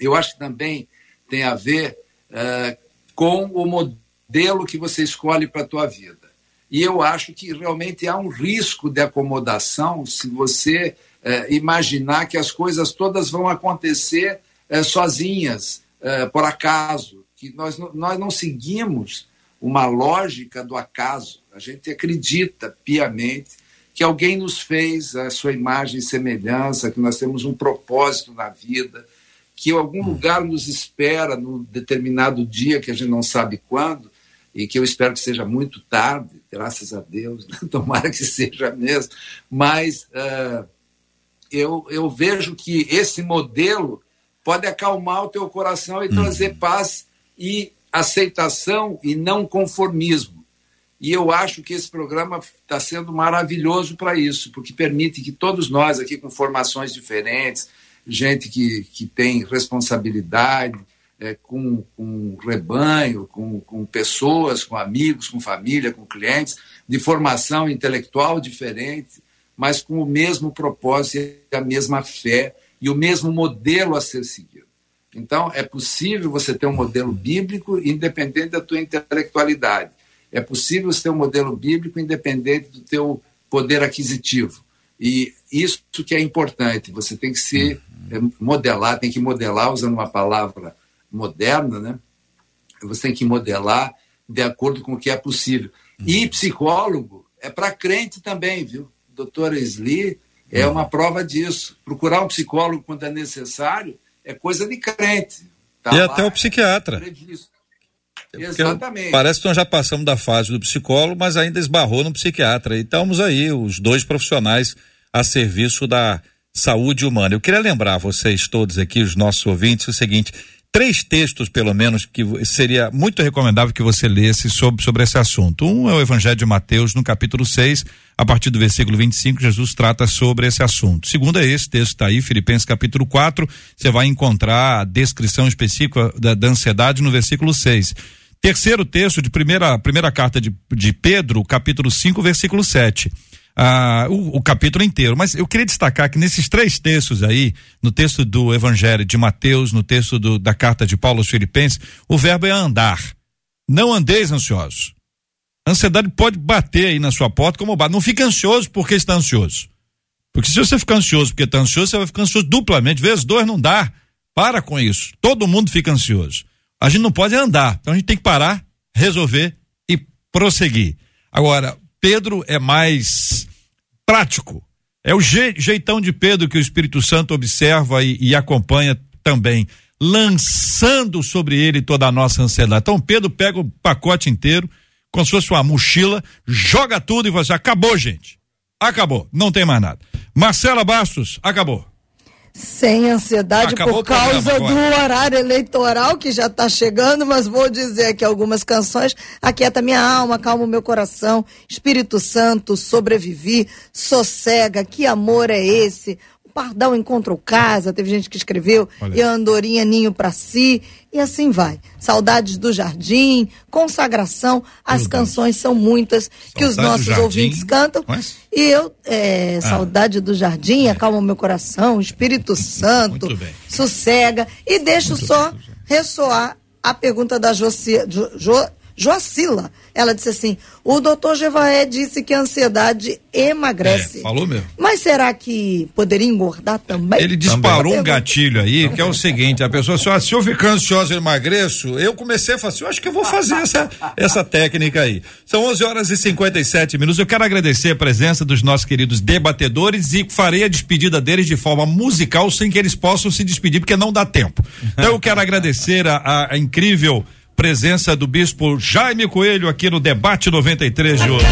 eu acho que também tem a ver uh, com o modelo que você escolhe para a tua vida. E eu acho que realmente há um risco de acomodação se você eh, imaginar que as coisas todas vão acontecer eh, sozinhas, por acaso, que nós, nós não seguimos uma lógica do acaso. A gente acredita piamente que alguém nos fez a sua imagem e semelhança, que nós temos um propósito na vida, que algum hum. lugar nos espera num determinado dia que a gente não sabe quando, e que eu espero que seja muito tarde, graças a Deus, né? tomara que seja mesmo, mas uh, eu, eu vejo que esse modelo pode acalmar o teu coração e trazer uhum. paz e aceitação e não conformismo. E eu acho que esse programa está sendo maravilhoso para isso, porque permite que todos nós aqui com formações diferentes, gente que, que tem responsabilidade, é, com, com rebanho, com, com pessoas, com amigos, com família, com clientes, de formação intelectual diferente, mas com o mesmo propósito, a mesma fé e o mesmo modelo a ser seguido. Então, é possível você ter um modelo bíblico independente da tua intelectualidade. É possível você ter um modelo bíblico independente do teu poder aquisitivo. E isso que é importante, você tem que se uhum. Modelar, tem que modelar, usando uma palavra moderna, né? Você tem que modelar de acordo com o que é possível. Uhum. E psicólogo é para crente também, viu? Doutora Sli é uhum. uma prova disso. Procurar um psicólogo quando é necessário é coisa de crente. Tá e até o psiquiatra. É Exatamente. Parece que nós já passamos da fase do psicólogo, mas ainda esbarrou no psiquiatra. E estamos aí, os dois profissionais a serviço da saúde humana. Eu queria lembrar vocês todos aqui, os nossos ouvintes, o seguinte: três textos, pelo menos, que seria muito recomendável que você lesse sobre, sobre esse assunto. Um é o Evangelho de Mateus, no capítulo 6, a partir do versículo 25, Jesus trata sobre esse assunto. Segundo é esse texto está aí, Filipenses capítulo 4, você vai encontrar a descrição específica da, da ansiedade no versículo 6. Terceiro texto de primeira, primeira carta de, de Pedro, capítulo 5, versículo 7 ah, o, o, capítulo inteiro. Mas eu queria destacar que nesses três textos aí, no texto do Evangelho de Mateus, no texto do, da carta de Paulo aos Filipenses, o verbo é andar. Não andeis ansiosos. A ansiedade pode bater aí na sua porta como bate. Não fique ansioso porque está ansioso. Porque se você ficar ansioso porque está ansioso, você vai ficar ansioso duplamente. Vezes dois não dá. Para com isso. Todo mundo fica ansioso. A gente não pode andar. Então a gente tem que parar, resolver e prosseguir. Agora, Pedro é mais prático. É o je, jeitão de Pedro que o Espírito Santo observa e, e acompanha também, lançando sobre ele toda a nossa ansiedade. Então Pedro pega o pacote inteiro, como se fosse uma mochila, joga tudo e fala assim: acabou, gente. Acabou, não tem mais nada. Marcela Bastos, acabou. Sem ansiedade Acabou por causa do horário eleitoral que já está chegando, mas vou dizer aqui algumas canções. Aquieta minha alma, calma o meu coração. Espírito Santo, sobrevivi, sossega, que amor é esse? O pardal encontrou casa, teve gente que escreveu, Olha. e a andorinha ninho para si, e assim vai. Saudades do Jardim, consagração, as Meu canções Deus. são muitas Saudade que os nossos ouvintes cantam. Mas? E eu, é, ah. Saudade do Jardim, é. acalma o meu coração, Espírito Santo, sossega. E deixo Muito só bem, ressoar a pergunta da Jocia, jo, jo, Joacila. Ela disse assim: o doutor Jevaé disse que a ansiedade emagrece. É, falou mesmo. Mas será que poderia engordar também? Ele disparou também. um gatilho aí, que é o seguinte: a pessoa, se, se eu ficar ansiosa e emagreço, eu comecei a falar assim: eu acho que eu vou fazer essa, essa técnica aí. São 11 horas e 57 minutos. Eu quero agradecer a presença dos nossos queridos debatedores e farei a despedida deles de forma musical, sem que eles possam se despedir, porque não dá tempo. Então eu quero agradecer a, a, a incrível presença do bispo Jaime Coelho aqui no debate 93 de hoje.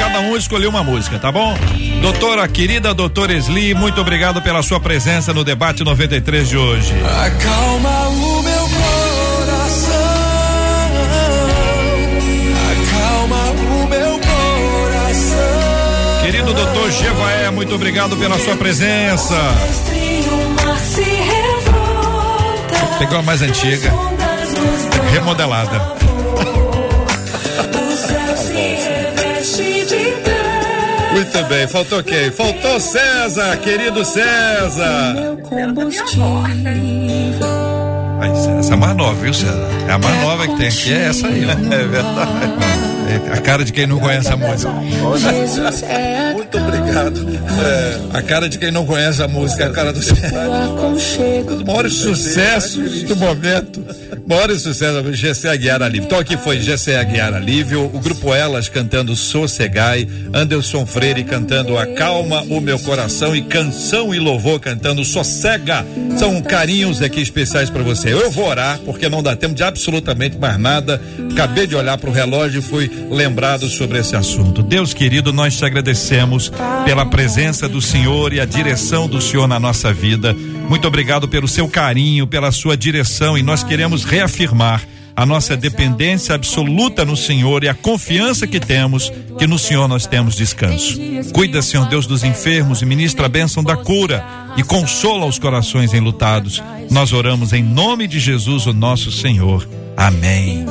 Cada um escolheu uma música, tá bom? Doutora querida doutora Esli, muito obrigado pela sua presença no debate 93 de hoje. Acalma o meu coração. Acalma o meu coração. Querido doutor Gevaé, muito obrigado pela sua presença. Pegou a mais antiga, remodelada. Muito bem, faltou quem? Faltou César, querido César. essa é a mais nova, viu, César? É a mais nova que tem aqui, é essa aí, ó. É verdade. É a cara de quem não conhece a música. Muito obrigado. É, a cara de quem não conhece a música, é a cara do Os maiores sucessos do momento. Maiores sucessos, Gessé Aguiar Alívio. Então aqui foi Gessé Aguiar Alívio, o grupo Elas cantando Sossegai, Anderson Freire cantando Acalma o Meu Coração e Canção e Louvor cantando Sossega. São carinhos aqui especiais para você. Eu vou orar, porque não dá tempo de absolutamente mais nada. Acabei de olhar para o relógio e fui lembrado sobre esse assunto. Deus querido, nós te agradecemos pela presença do Senhor e a direção do Senhor na nossa vida. Muito obrigado pelo seu carinho, pela sua direção e nós queremos reafirmar a nossa dependência absoluta no Senhor e a confiança que temos que no Senhor nós temos descanso. Cuida, Senhor Deus, dos enfermos e ministra a bênção da cura e consola os corações enlutados. Nós oramos em nome de Jesus, o nosso Senhor. Amém.